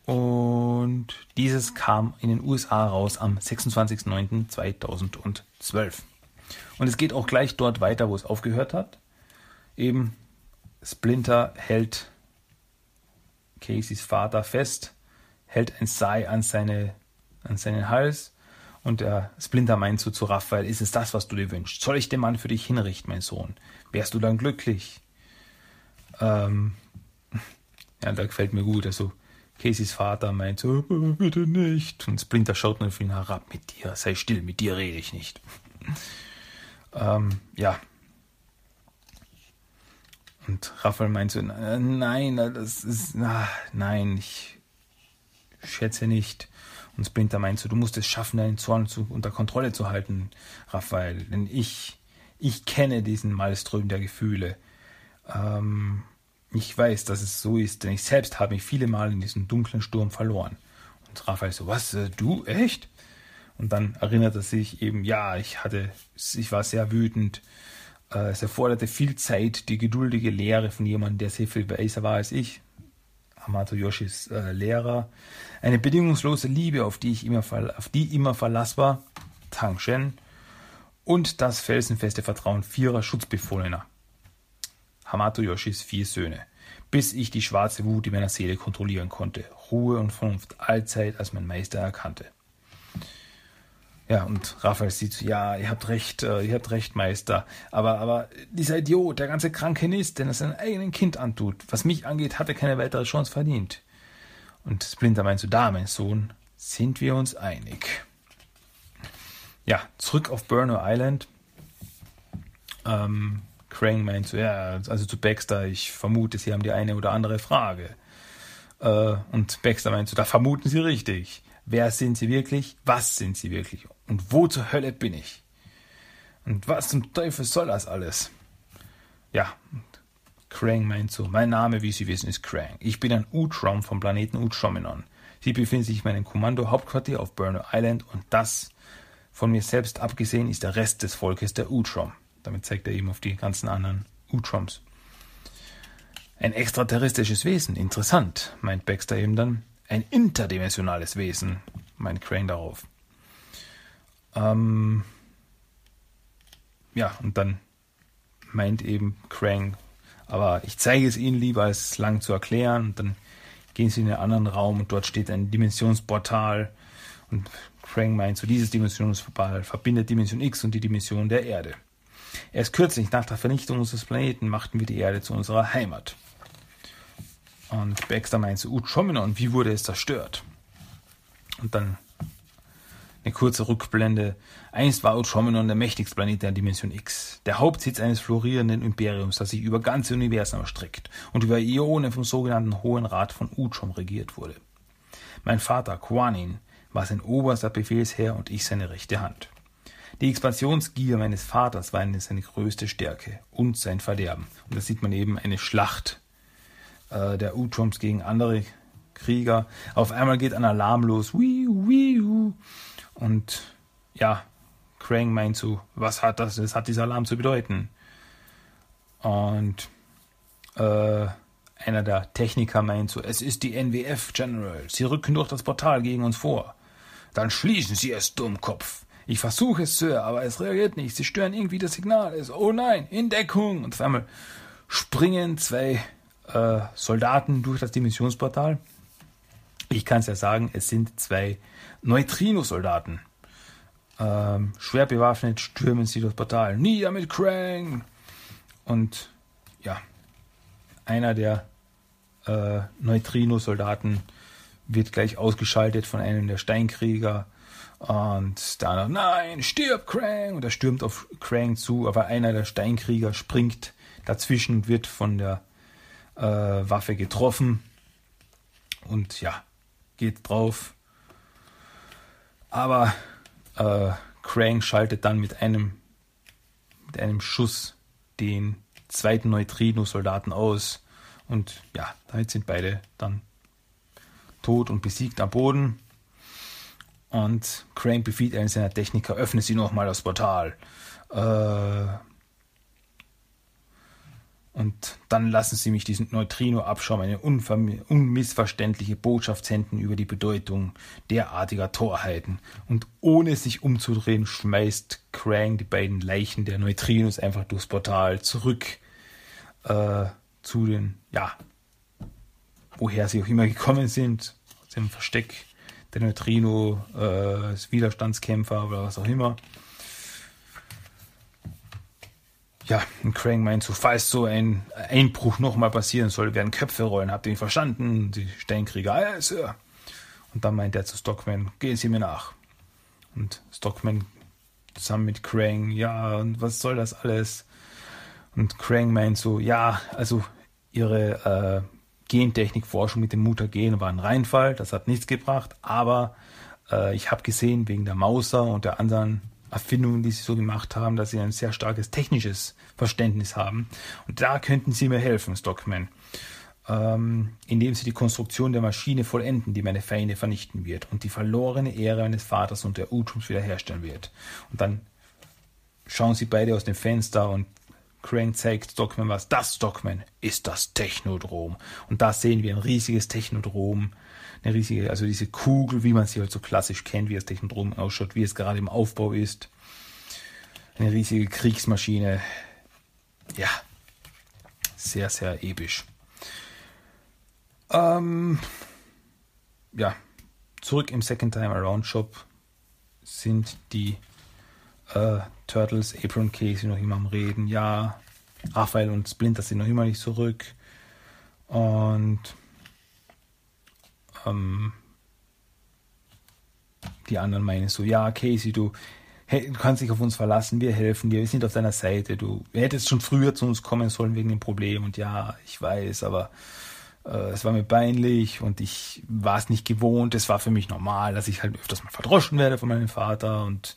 Und dieses kam in den USA raus am 26.09.2012. Und es geht auch gleich dort weiter, wo es aufgehört hat. Eben Splinter hält Caseys Vater fest, hält ein Sai an, seine, an seinen Hals und der Splinter meint so zu Raphael, ist es das, was du dir wünschst? Soll ich den Mann für dich hinrichten, mein Sohn? Wärst du dann glücklich? Ähm, ja, da gefällt mir gut. Also Caseys Vater meint so, bitte nicht. Und Splinter schaut nur auf ihn herab. Mit dir, sei still, mit dir rede ich nicht. ähm, ja. Und Raphael meint so, nein, das ist, nein, ich schätze nicht. Und Splinter meint so, du musst es schaffen, deinen Zorn zu, unter Kontrolle zu halten, Raphael. Denn ich, ich kenne diesen Malström der Gefühle. Ähm, ich weiß, dass es so ist, denn ich selbst habe mich viele Mal in diesem dunklen Sturm verloren. Und Raphael so, was, äh, du, echt? Und dann erinnert er sich eben, ja, ich hatte, ich war sehr wütend. Äh, es erforderte viel Zeit, die geduldige Lehre von jemandem, der sehr viel weiser war als ich. Hamato Yoshis äh, Lehrer. Eine bedingungslose Liebe, auf die ich immer, auf die immer Verlass war. Tang Shen. Und das felsenfeste Vertrauen vierer Schutzbefohlener. Hamato Yoshis vier Söhne. Bis ich die schwarze Wut in meiner Seele kontrollieren konnte. Ruhe und Vernunft allzeit als mein Meister erkannte. Ja, und Raphael sieht so, ja, ihr habt recht, äh, ihr habt recht, Meister. Aber, aber dieser Idiot, der ganze kranke Nist, den er seinem eigenen Kind antut, was mich angeht, hat er keine weitere Chance verdient. Und Splinter meint so, da, mein Sohn, sind wir uns einig. Ja, zurück auf Burno Island. Ähm, Krang meint so, ja, also zu Baxter, ich vermute, Sie haben die eine oder andere Frage. Äh, und Baxter meint so, da vermuten Sie richtig. Wer sind Sie wirklich? Was sind Sie wirklich? Und wo zur Hölle bin ich? Und was zum Teufel soll das alles? Ja, Krang meint so, mein Name, wie Sie wissen, ist Krang. Ich bin ein Utrom vom Planeten Utrominon. Sie befinden sich in meinem Kommando-Hauptquartier auf Burner Island und das, von mir selbst abgesehen, ist der Rest des Volkes der Utrom. Damit zeigt er eben auf die ganzen anderen Utroms. Ein extraterrestrisches Wesen, interessant, meint Baxter eben dann. Ein interdimensionales Wesen, meint Crane darauf. Ähm, ja, und dann meint eben Krang, aber ich zeige es Ihnen lieber, als lang zu erklären. Und dann gehen Sie in einen anderen Raum und dort steht ein Dimensionsportal. Und Krang meint, so dieses Dimensionsportal verbindet Dimension X und die Dimension der Erde. Erst kürzlich nach der Vernichtung unseres Planeten machten wir die Erde zu unserer Heimat. Und Baxter meint so, Uchominon, wie wurde es zerstört? Und dann eine kurze Rückblende. Einst war Uchominon der mächtigste Planet der Dimension X, der Hauptsitz eines florierenden Imperiums, das sich über ganze Universen erstreckt und über Ionen vom sogenannten Hohen Rat von Uchom regiert wurde. Mein Vater, Quanin, war sein oberster Befehlsherr und ich seine rechte Hand. Die Expansionsgier meines Vaters war seine größte Stärke und sein Verderben. Und da sieht man eben eine Schlacht äh, der Utroms gegen andere Krieger. Auf einmal geht ein Alarm los. Wiu, wiu. Und ja, Krang meint so, was hat das, was hat dieser Alarm zu bedeuten? Und äh, einer der Techniker meint so, es ist die NWF General. Sie rücken durch das Portal gegen uns vor. Dann schließen Sie es, Dummkopf. Ich versuche es, Sir, aber es reagiert nicht. Sie stören irgendwie das Signal. Es, oh nein, in Deckung. Und auf einmal springen zwei äh, Soldaten durch das Dimensionsportal. Ich kann es ja sagen, es sind zwei Neutrino-Soldaten. Ähm, schwer bewaffnet stürmen sie das Portal. Nieder mit Krang! Und ja, einer der äh, Neutrino-Soldaten wird gleich ausgeschaltet von einem der Steinkrieger Und der nein, stirb Krang! Und er stürmt auf Krang zu, aber einer der Steinkrieger springt dazwischen und wird von der äh, Waffe getroffen. Und ja, geht drauf. Aber äh, Krang schaltet dann mit einem, mit einem Schuss den zweiten Neutrino-Soldaten aus. Und ja, damit sind beide dann tot und besiegt am Boden. Und Crane befiehlt einen seiner Techniker, öffne sie nochmal das Portal. Äh, und dann lassen sie mich diesen Neutrino abschauen, eine unmissverständliche Botschaft senden über die Bedeutung derartiger Torheiten. Und ohne sich umzudrehen, schmeißt Krang die beiden Leichen der Neutrinos einfach durchs Portal zurück äh, zu den, ja, woher sie auch immer gekommen sind, aus dem Versteck der Neutrino, äh, Widerstandskämpfer oder was auch immer. Ja, und Krang meint so, falls so ein Einbruch nochmal passieren soll, werden Köpfe rollen. Habt ihr ihn verstanden? Die Steinkrieger, ja, Sir. Und dann meint er zu Stockman, gehen Sie mir nach. Und Stockman zusammen mit Krang, ja, und was soll das alles? Und Krang meint so, ja, also ihre äh, Gentechnikforschung mit dem Mutagen war ein Reinfall, das hat nichts gebracht, aber äh, ich habe gesehen, wegen der Mauser und der anderen Erfindungen, die sie so gemacht haben, dass sie ein sehr starkes technisches Verständnis haben. Und da könnten sie mir helfen, Stockman. Ähm, indem sie die Konstruktion der Maschine vollenden, die meine Feinde vernichten wird und die verlorene Ehre meines Vaters und der Utums wiederherstellen wird. Und dann schauen sie beide aus dem Fenster und Crane zeigt Stockman was. Das Stockman ist das Technodrom. Und da sehen wir ein riesiges Technodrom. Eine riesige, also diese Kugel, wie man sie halt so klassisch kennt, wie das Technodrom ausschaut, wie es gerade im Aufbau ist. Eine riesige Kriegsmaschine. Ja, sehr, sehr episch. Ähm, ja, zurück im Second Time Around Shop sind die äh, Turtles, April und Casey noch immer am Reden. Ja, Raphael und Splinter sind noch immer nicht zurück. Und ähm, die anderen meinen so, ja, Casey, du, hey, du kannst dich auf uns verlassen, wir helfen dir, wir sind auf deiner Seite. Du hättest schon früher zu uns kommen sollen wegen dem Problem. Und ja, ich weiß, aber äh, es war mir peinlich und ich war es nicht gewohnt. Es war für mich normal, dass ich halt öfters mal verdroschen werde von meinem Vater und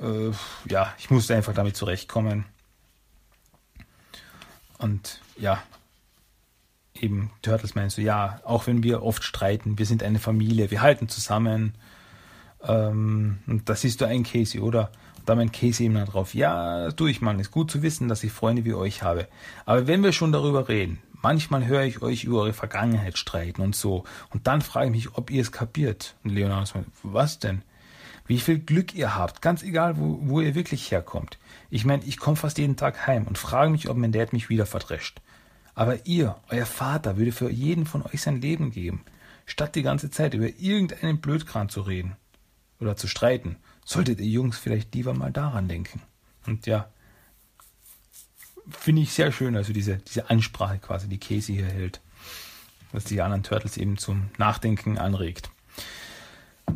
äh, ja, ich musste einfach damit zurechtkommen. Und ja, eben Turtles meinst du, ja, auch wenn wir oft streiten, wir sind eine Familie, wir halten zusammen. Ähm, und das siehst du ein Casey, oder? Und da meint Casey eben drauf, ja, du ich Mann, ist gut zu wissen, dass ich Freunde wie euch habe. Aber wenn wir schon darüber reden, manchmal höre ich euch über eure Vergangenheit streiten und so. Und dann frage ich mich, ob ihr es kapiert. Und Leonardo meint, was denn? Wie viel Glück ihr habt, ganz egal, wo, wo ihr wirklich herkommt. Ich meine, ich komme fast jeden Tag heim und frage mich, ob mein Dad mich wieder verdrescht. Aber ihr, euer Vater, würde für jeden von euch sein Leben geben, statt die ganze Zeit über irgendeinen Blödkran zu reden oder zu streiten. Solltet ihr Jungs vielleicht lieber mal daran denken. Und ja, finde ich sehr schön, also diese, diese Ansprache quasi, die Casey hier hält, was die anderen Turtles eben zum Nachdenken anregt.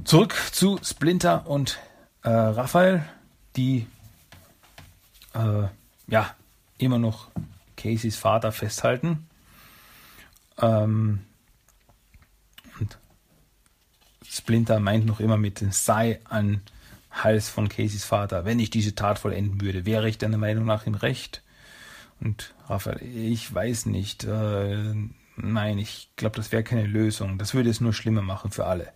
Zurück zu Splinter und äh, Raphael, die äh, ja immer noch Caseys Vater festhalten. Ähm, und Splinter meint noch immer mit sei an Hals von Caseys Vater. Wenn ich diese Tat vollenden würde, wäre ich deiner Meinung nach im Recht? Und Raphael, ich weiß nicht. Äh, nein, ich glaube, das wäre keine Lösung. Das würde es nur schlimmer machen für alle.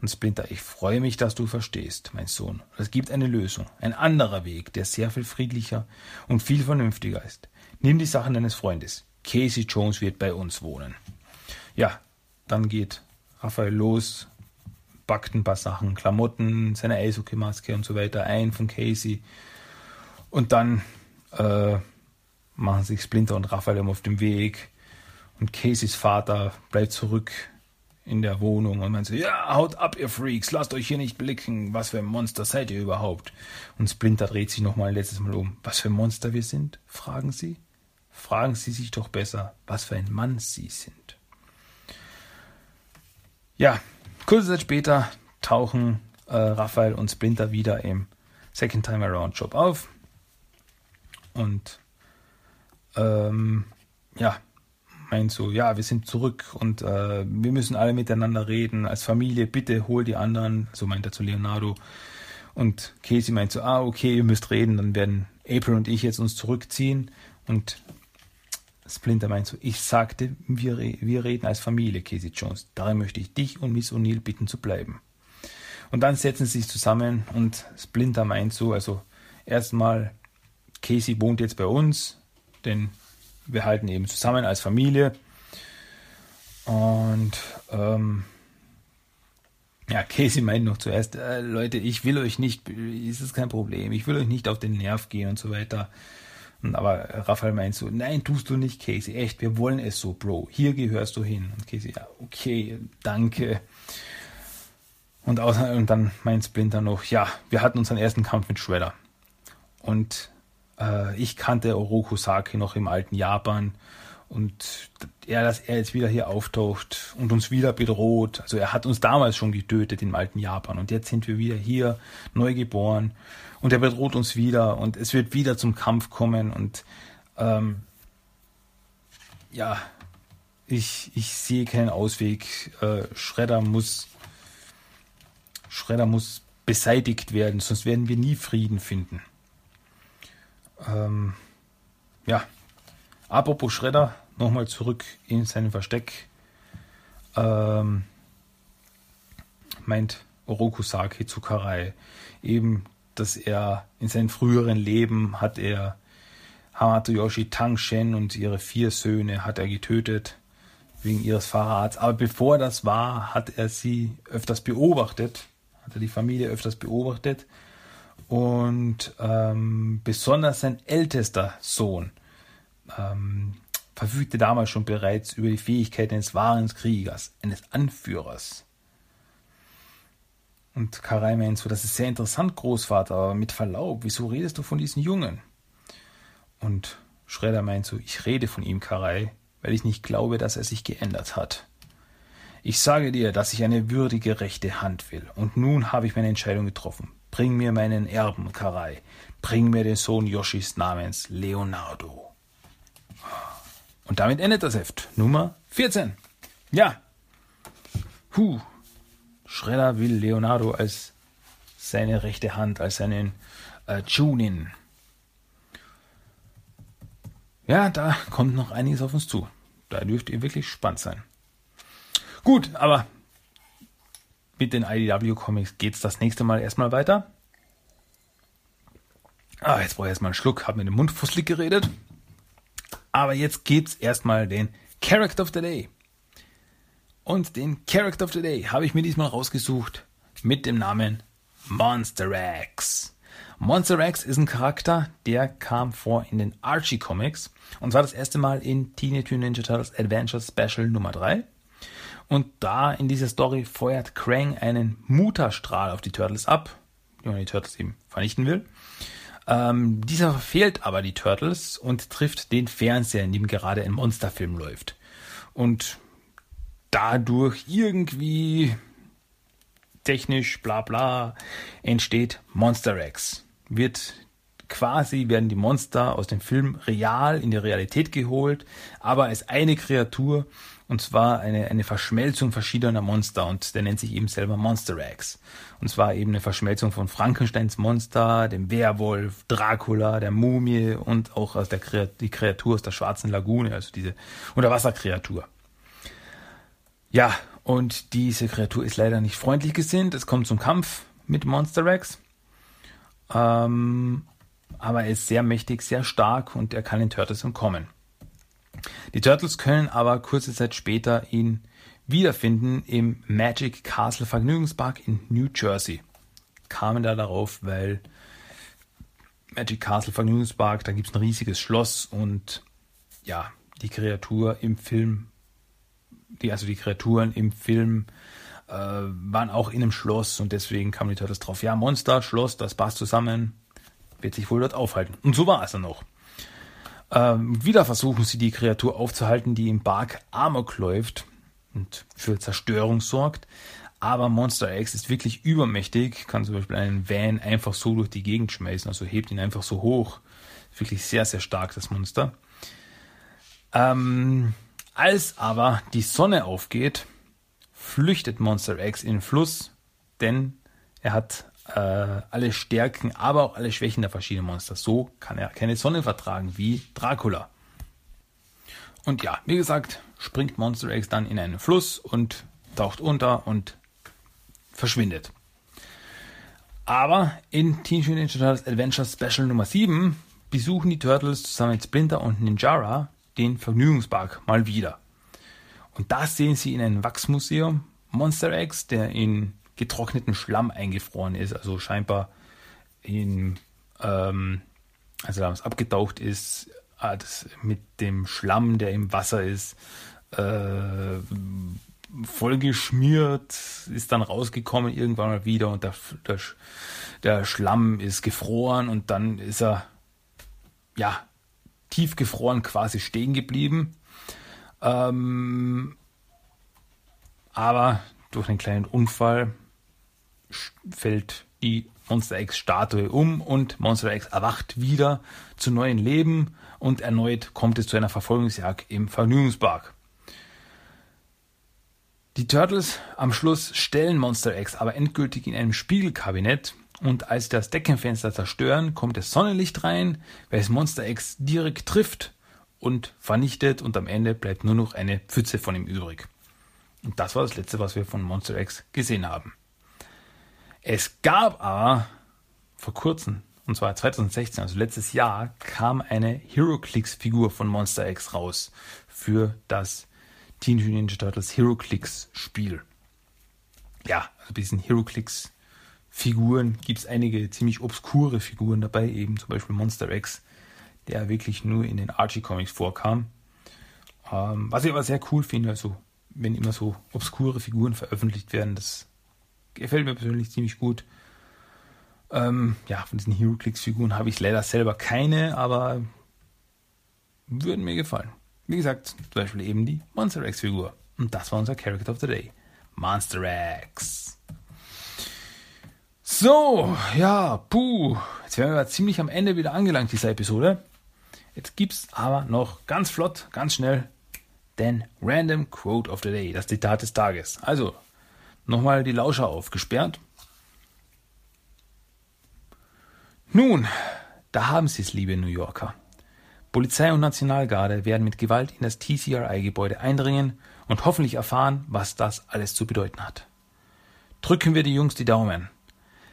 Und Splinter, ich freue mich, dass du verstehst, mein Sohn. Es gibt eine Lösung, ein anderer Weg, der sehr viel friedlicher und viel vernünftiger ist. Nimm die Sachen deines Freundes. Casey Jones wird bei uns wohnen. Ja, dann geht Raphael los, backt ein paar Sachen, Klamotten, seine Eishockey-Maske und so weiter ein von Casey. Und dann äh, machen sich Splinter und Raphael auf dem Weg. Und Caseys Vater bleibt zurück in der Wohnung und so, ja, haut ab, ihr Freaks, lasst euch hier nicht blicken, was für ein Monster seid ihr überhaupt? Und Splinter dreht sich nochmal ein letztes Mal um. Was für ein Monster wir sind? fragen sie. Fragen sie sich doch besser, was für ein Mann sie sind. Ja, kurze Zeit später tauchen äh, Raphael und Splinter wieder im Second Time Around Job auf. Und ähm, ja, meint so, ja, wir sind zurück und äh, wir müssen alle miteinander reden als Familie, bitte hol die anderen, so meint er zu Leonardo. Und Casey meint so, ah, okay, ihr müsst reden, dann werden April und ich jetzt uns zurückziehen. Und Splinter meint so, ich sagte, wir, wir reden als Familie, Casey Jones. Darin möchte ich dich und Miss O'Neill bitten zu bleiben. Und dann setzen sie sich zusammen und Splinter meint so, also erstmal, Casey wohnt jetzt bei uns, denn wir halten eben zusammen als Familie. Und ähm, ja, Casey meint noch zuerst, äh, Leute, ich will euch nicht, ist es kein Problem, ich will euch nicht auf den Nerv gehen und so weiter. Und aber Raphael meint so, nein, tust du nicht, Casey, echt, wir wollen es so, Bro, hier gehörst du hin. Und Casey, ja, okay, danke. Und, außer, und dann meint Splinter noch, ja, wir hatten unseren ersten Kampf mit Shredder. Und äh, ich kannte Oroku Saki noch im alten Japan und er, dass er jetzt wieder hier auftaucht und uns wieder bedroht. Also er hat uns damals schon getötet im alten Japan und jetzt sind wir wieder hier, neu geboren und er bedroht uns wieder und es wird wieder zum Kampf kommen und ähm, ja, ich, ich sehe keinen Ausweg. Äh, Schredder muss Schredder muss beseitigt werden, sonst werden wir nie Frieden finden. Ähm, ja, apropos Schredder, nochmal zurück in sein Versteck. Ähm, meint Orokusaki zu Karai eben, dass er in seinem früheren Leben hat er Hamatoyoshi Tangshen und ihre vier Söhne hat er getötet wegen ihres Verrats. Aber bevor das war, hat er sie öfters beobachtet, hat er die Familie öfters beobachtet und ähm, besonders sein ältester Sohn ähm, verfügte damals schon bereits über die Fähigkeiten eines wahren Kriegers, eines Anführers. Und Karai meint so, das ist sehr interessant, Großvater, aber mit Verlaub, wieso redest du von diesem Jungen? Und Schredder meint so, ich rede von ihm, Karai, weil ich nicht glaube, dass er sich geändert hat. Ich sage dir, dass ich eine würdige rechte Hand will, und nun habe ich meine Entscheidung getroffen. Bring mir meinen Erben, Karai. Bring mir den Sohn Yoshis namens Leonardo. Und damit endet das Heft. Nummer 14. Ja. Huh. Schredder will Leonardo als seine rechte Hand, als seinen äh, Chunin. Ja, da kommt noch einiges auf uns zu. Da dürft ihr wirklich spannend sein. Gut, aber mit den IDW Comics geht es das nächste Mal erstmal weiter. Ah, jetzt brauche ich erstmal einen Schluck, habe mir den Mund fusselig geredet. Aber jetzt gibt's erstmal den Character of the Day. Und den Character of the Day habe ich mir diesmal rausgesucht mit dem Namen Monster X. Monster X ist ein Charakter, der kam vor in den Archie Comics und zwar das erste Mal in Teenage Mutant Ninja Turtles Adventure Special Nummer 3. Und da in dieser Story feuert Krang einen Mutterstrahl auf die Turtles ab, die man die Turtles eben vernichten will. Ähm, dieser verfehlt aber die Turtles und trifft den Fernseher, in dem gerade ein Monsterfilm läuft. Und dadurch irgendwie technisch bla bla entsteht Monster X. Wird quasi werden die Monster aus dem Film real in die Realität geholt, aber als eine Kreatur und zwar eine, eine Verschmelzung verschiedener Monster und der nennt sich eben selber Monster X. Und zwar eben eine Verschmelzung von Frankensteins Monster, dem Werwolf, Dracula, der Mumie und auch aus der die Kreatur aus der schwarzen Lagune, also diese Unterwasserkreatur. Ja, und diese Kreatur ist leider nicht freundlich gesinnt. Es kommt zum Kampf mit Monster X. Ähm, aber er ist sehr mächtig, sehr stark und er kann den Turtles entkommen. Die Turtles können aber kurze Zeit später ihn wiederfinden im Magic Castle Vergnügungspark in New Jersey. Kamen da darauf, weil Magic Castle Vergnügungspark, da gibt es ein riesiges Schloss und ja, die Kreatur im Film, die, also die Kreaturen im Film äh, waren auch in einem Schloss und deswegen kamen die Turtles drauf. Ja, Monster, Schloss, das passt zusammen, wird sich wohl dort aufhalten. Und so war es dann auch. Ähm, wieder versuchen sie die Kreatur aufzuhalten, die im Park Amok läuft und für Zerstörung sorgt. Aber Monster X ist wirklich übermächtig, kann zum Beispiel einen Van einfach so durch die Gegend schmeißen, also hebt ihn einfach so hoch. Wirklich sehr, sehr stark, das Monster. Ähm, als aber die Sonne aufgeht, flüchtet Monster X in den Fluss, denn er hat äh, alle Stärken, aber auch alle Schwächen der verschiedenen Monster. So kann er keine Sonne vertragen wie Dracula. Und ja, wie gesagt, springt Monster X dann in einen Fluss und taucht unter und verschwindet. Aber in Teenage Mutant Turtles Adventure Special Nummer 7 besuchen die Turtles zusammen mit Splinter und Ninjara den Vergnügungspark mal wieder. Und da sehen sie in einem Wachsmuseum Monster X, der in getrockneten Schlamm eingefroren ist, also scheinbar in, ähm, also damals abgetaucht ist, mit dem Schlamm, der im Wasser ist, äh, voll geschmiert, ist dann rausgekommen irgendwann mal wieder und der, der, der Schlamm ist gefroren und dann ist er ja tiefgefroren quasi stehen geblieben. Ähm, aber durch einen kleinen Unfall fällt die Monster X Statue um und Monster X erwacht wieder zu neuen Leben und erneut kommt es zu einer Verfolgungsjagd im Vergnügungspark. Die Turtles am Schluss stellen Monster X aber endgültig in einem Spiegelkabinett und als das Deckenfenster zerstören, kommt das Sonnenlicht rein, welches Monster X direkt trifft und vernichtet und am Ende bleibt nur noch eine Pfütze von ihm übrig. Und das war das letzte, was wir von Monster X gesehen haben. Es gab aber vor kurzem, und zwar 2016, also letztes Jahr, kam eine HeroClix-Figur von Monster X raus für das Teenage Ninja Turtles HeroClix Spiel. Ja, also diesen HeroClix Figuren gibt es einige ziemlich obskure Figuren dabei, eben zum Beispiel Monster X, der wirklich nur in den Archie Comics vorkam. Ähm, was ich aber sehr cool finde, also wenn immer so obskure Figuren veröffentlicht werden, das gefällt mir persönlich ziemlich gut. Ähm, ja, von diesen HeroClix-Figuren habe ich leider selber keine, aber würden mir gefallen. Wie gesagt, zum Beispiel eben die Monster X-Figur. Und das war unser Character of the Day. Monster X. So, ja, puh. Jetzt wären wir ziemlich am Ende wieder angelangt, dieser Episode. Jetzt gibt es aber noch ganz flott, ganz schnell den Random Quote of the Day, das Zitat des Tages. Also, nochmal die Lauscher aufgesperrt. Nun, da haben Sie es, liebe New Yorker. Polizei und Nationalgarde werden mit Gewalt in das TCRI-Gebäude eindringen und hoffentlich erfahren, was das alles zu bedeuten hat. Drücken wir die Jungs die Daumen.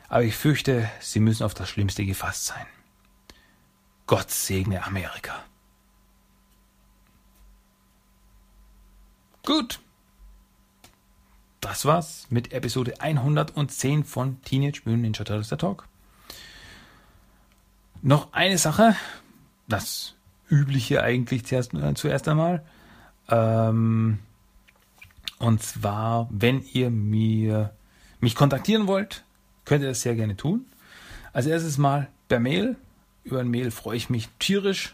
Aber ich fürchte, sie müssen auf das Schlimmste gefasst sein. Gott segne Amerika. Gut, das war's mit Episode 110 von Teenage Mutant Ninja Turtles der Talk. Noch eine Sache, das übliche eigentlich zuerst, äh, zuerst einmal. Ähm, und zwar, wenn ihr mir mich kontaktieren wollt, könnt ihr das sehr gerne tun. Als erstes mal per Mail. Über ein Mail freue ich mich tierisch.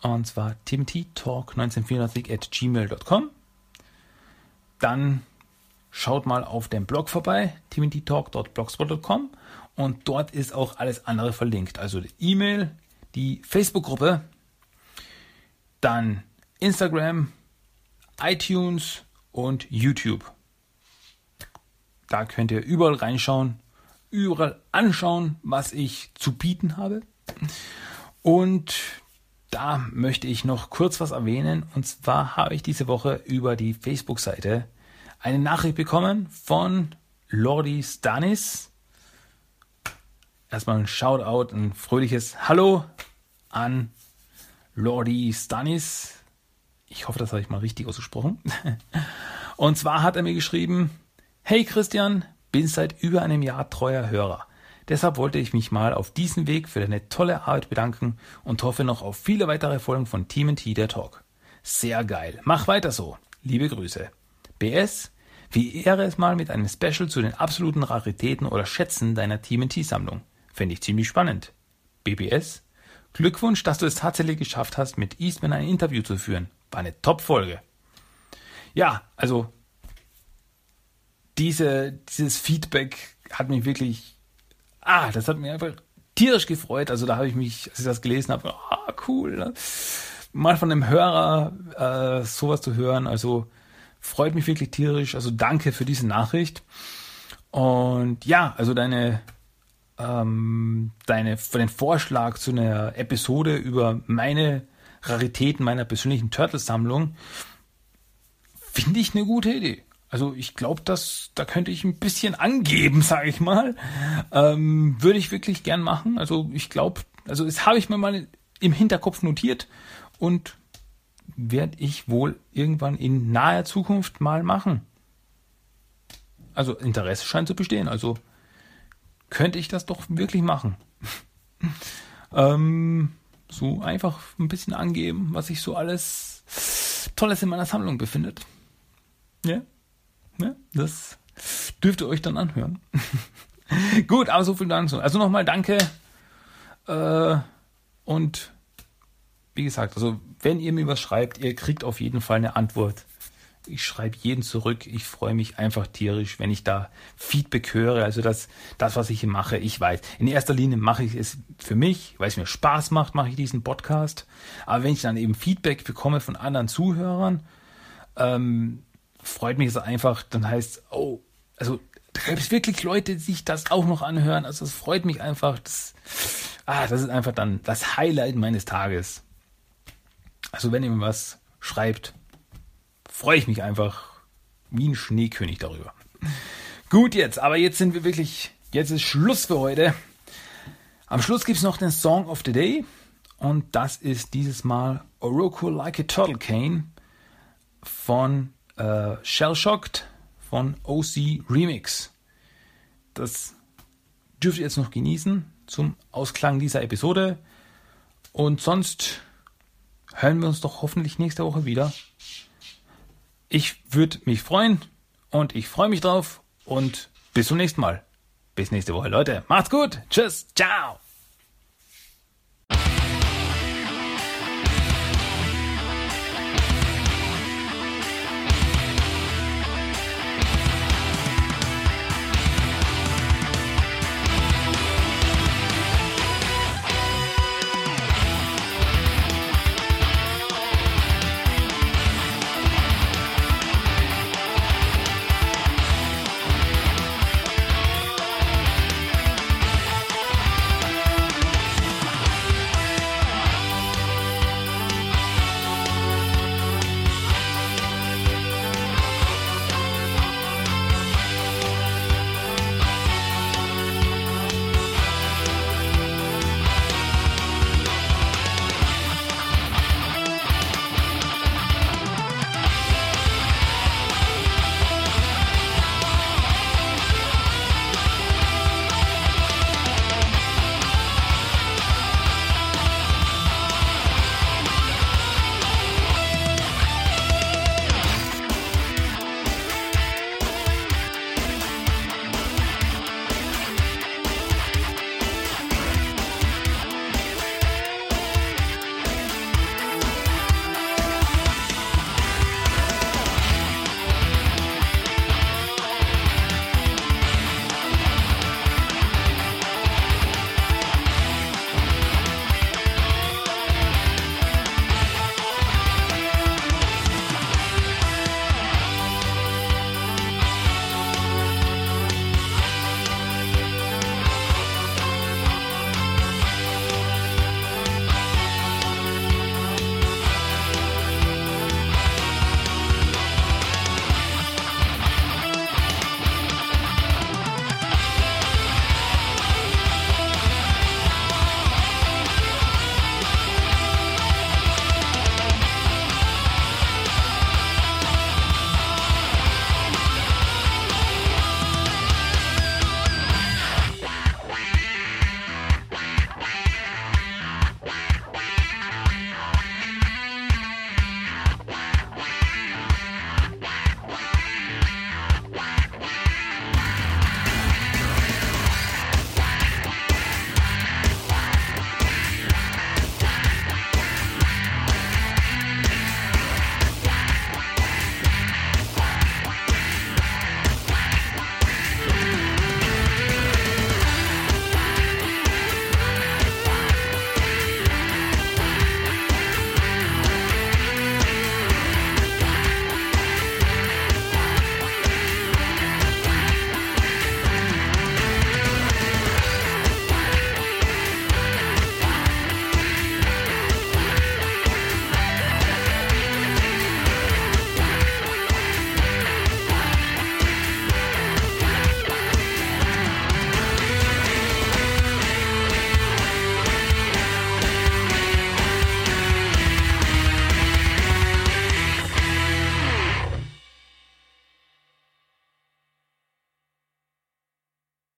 Und zwar timothytalk1984 at gmail.com. Dann schaut mal auf dem Blog vorbei, timothytalk.blogspot.com und dort ist auch alles andere verlinkt. Also die E-Mail, die Facebook-Gruppe, dann Instagram, iTunes und YouTube. Da könnt ihr überall reinschauen, überall anschauen, was ich zu bieten habe. Und da möchte ich noch kurz was erwähnen. Und zwar habe ich diese Woche über die Facebook-Seite eine Nachricht bekommen von Lordi Stanis. Erstmal ein Shoutout, ein fröhliches Hallo an Lordi Stanis. Ich hoffe, das habe ich mal richtig ausgesprochen. Und zwar hat er mir geschrieben, Hey Christian, bin seit über einem Jahr treuer Hörer. Deshalb wollte ich mich mal auf diesem Weg für deine tolle Arbeit bedanken und hoffe noch auf viele weitere Folgen von Team T der Talk. Sehr geil. Mach weiter so. Liebe Grüße. BS, wie wäre es mal mit einem Special zu den absoluten Raritäten oder Schätzen deiner Team T-Sammlung? Fände ich ziemlich spannend. BBS, Glückwunsch, dass du es tatsächlich geschafft hast, mit Eastman ein Interview zu führen. War eine Top-Folge. Ja, also diese, dieses Feedback hat mich wirklich, ah, das hat mich einfach tierisch gefreut. Also da habe ich mich, als ich das gelesen habe, ah, cool. Ne? Mal von einem Hörer äh, sowas zu hören, also freut mich wirklich tierisch. Also danke für diese Nachricht. Und ja, also deine, ähm, deine, den Vorschlag zu einer Episode über meine Raritäten meiner persönlichen Turtle-Sammlung finde ich eine gute Idee. Also ich glaube, dass da könnte ich ein bisschen angeben, sage ich mal. Ähm, Würde ich wirklich gern machen. Also ich glaube, also das habe ich mir mal im Hinterkopf notiert und werde ich wohl irgendwann in naher Zukunft mal machen. Also Interesse scheint zu bestehen. Also könnte ich das doch wirklich machen. ähm, so einfach ein bisschen angeben, was sich so alles Tolles in meiner Sammlung befindet. Ja? Ja, das dürft ihr euch dann anhören. Gut, aber so viel dazu. Also nochmal danke. Äh, und wie gesagt, also wenn ihr mir was schreibt, ihr kriegt auf jeden Fall eine Antwort. Ich schreibe jeden zurück. Ich freue mich einfach tierisch, wenn ich da Feedback höre. Also das, das, was ich hier mache, ich weiß. In erster Linie mache ich es für mich, weil es mir Spaß macht, mache ich diesen Podcast. Aber wenn ich dann eben Feedback bekomme von anderen Zuhörern, ähm, freut mich es einfach, dann heißt, oh, also da gibt es wirklich Leute, die sich das auch noch anhören. Also es freut mich einfach. Das, ah, das ist einfach dann das Highlight meines Tages. Also wenn ihr mir was schreibt, freue ich mich einfach wie ein Schneekönig darüber. Gut jetzt, aber jetzt sind wir wirklich, jetzt ist Schluss für heute. Am Schluss gibt es noch den Song of the Day und das ist dieses Mal Oroku Like a Turtle Cane von äh, Shell von OC Remix. Das dürft ihr jetzt noch genießen zum Ausklang dieser Episode. Und sonst hören wir uns doch hoffentlich nächste Woche wieder. Ich würde mich freuen und ich freue mich drauf und bis zum nächsten Mal. Bis nächste Woche, Leute. Macht's gut. Tschüss. Ciao.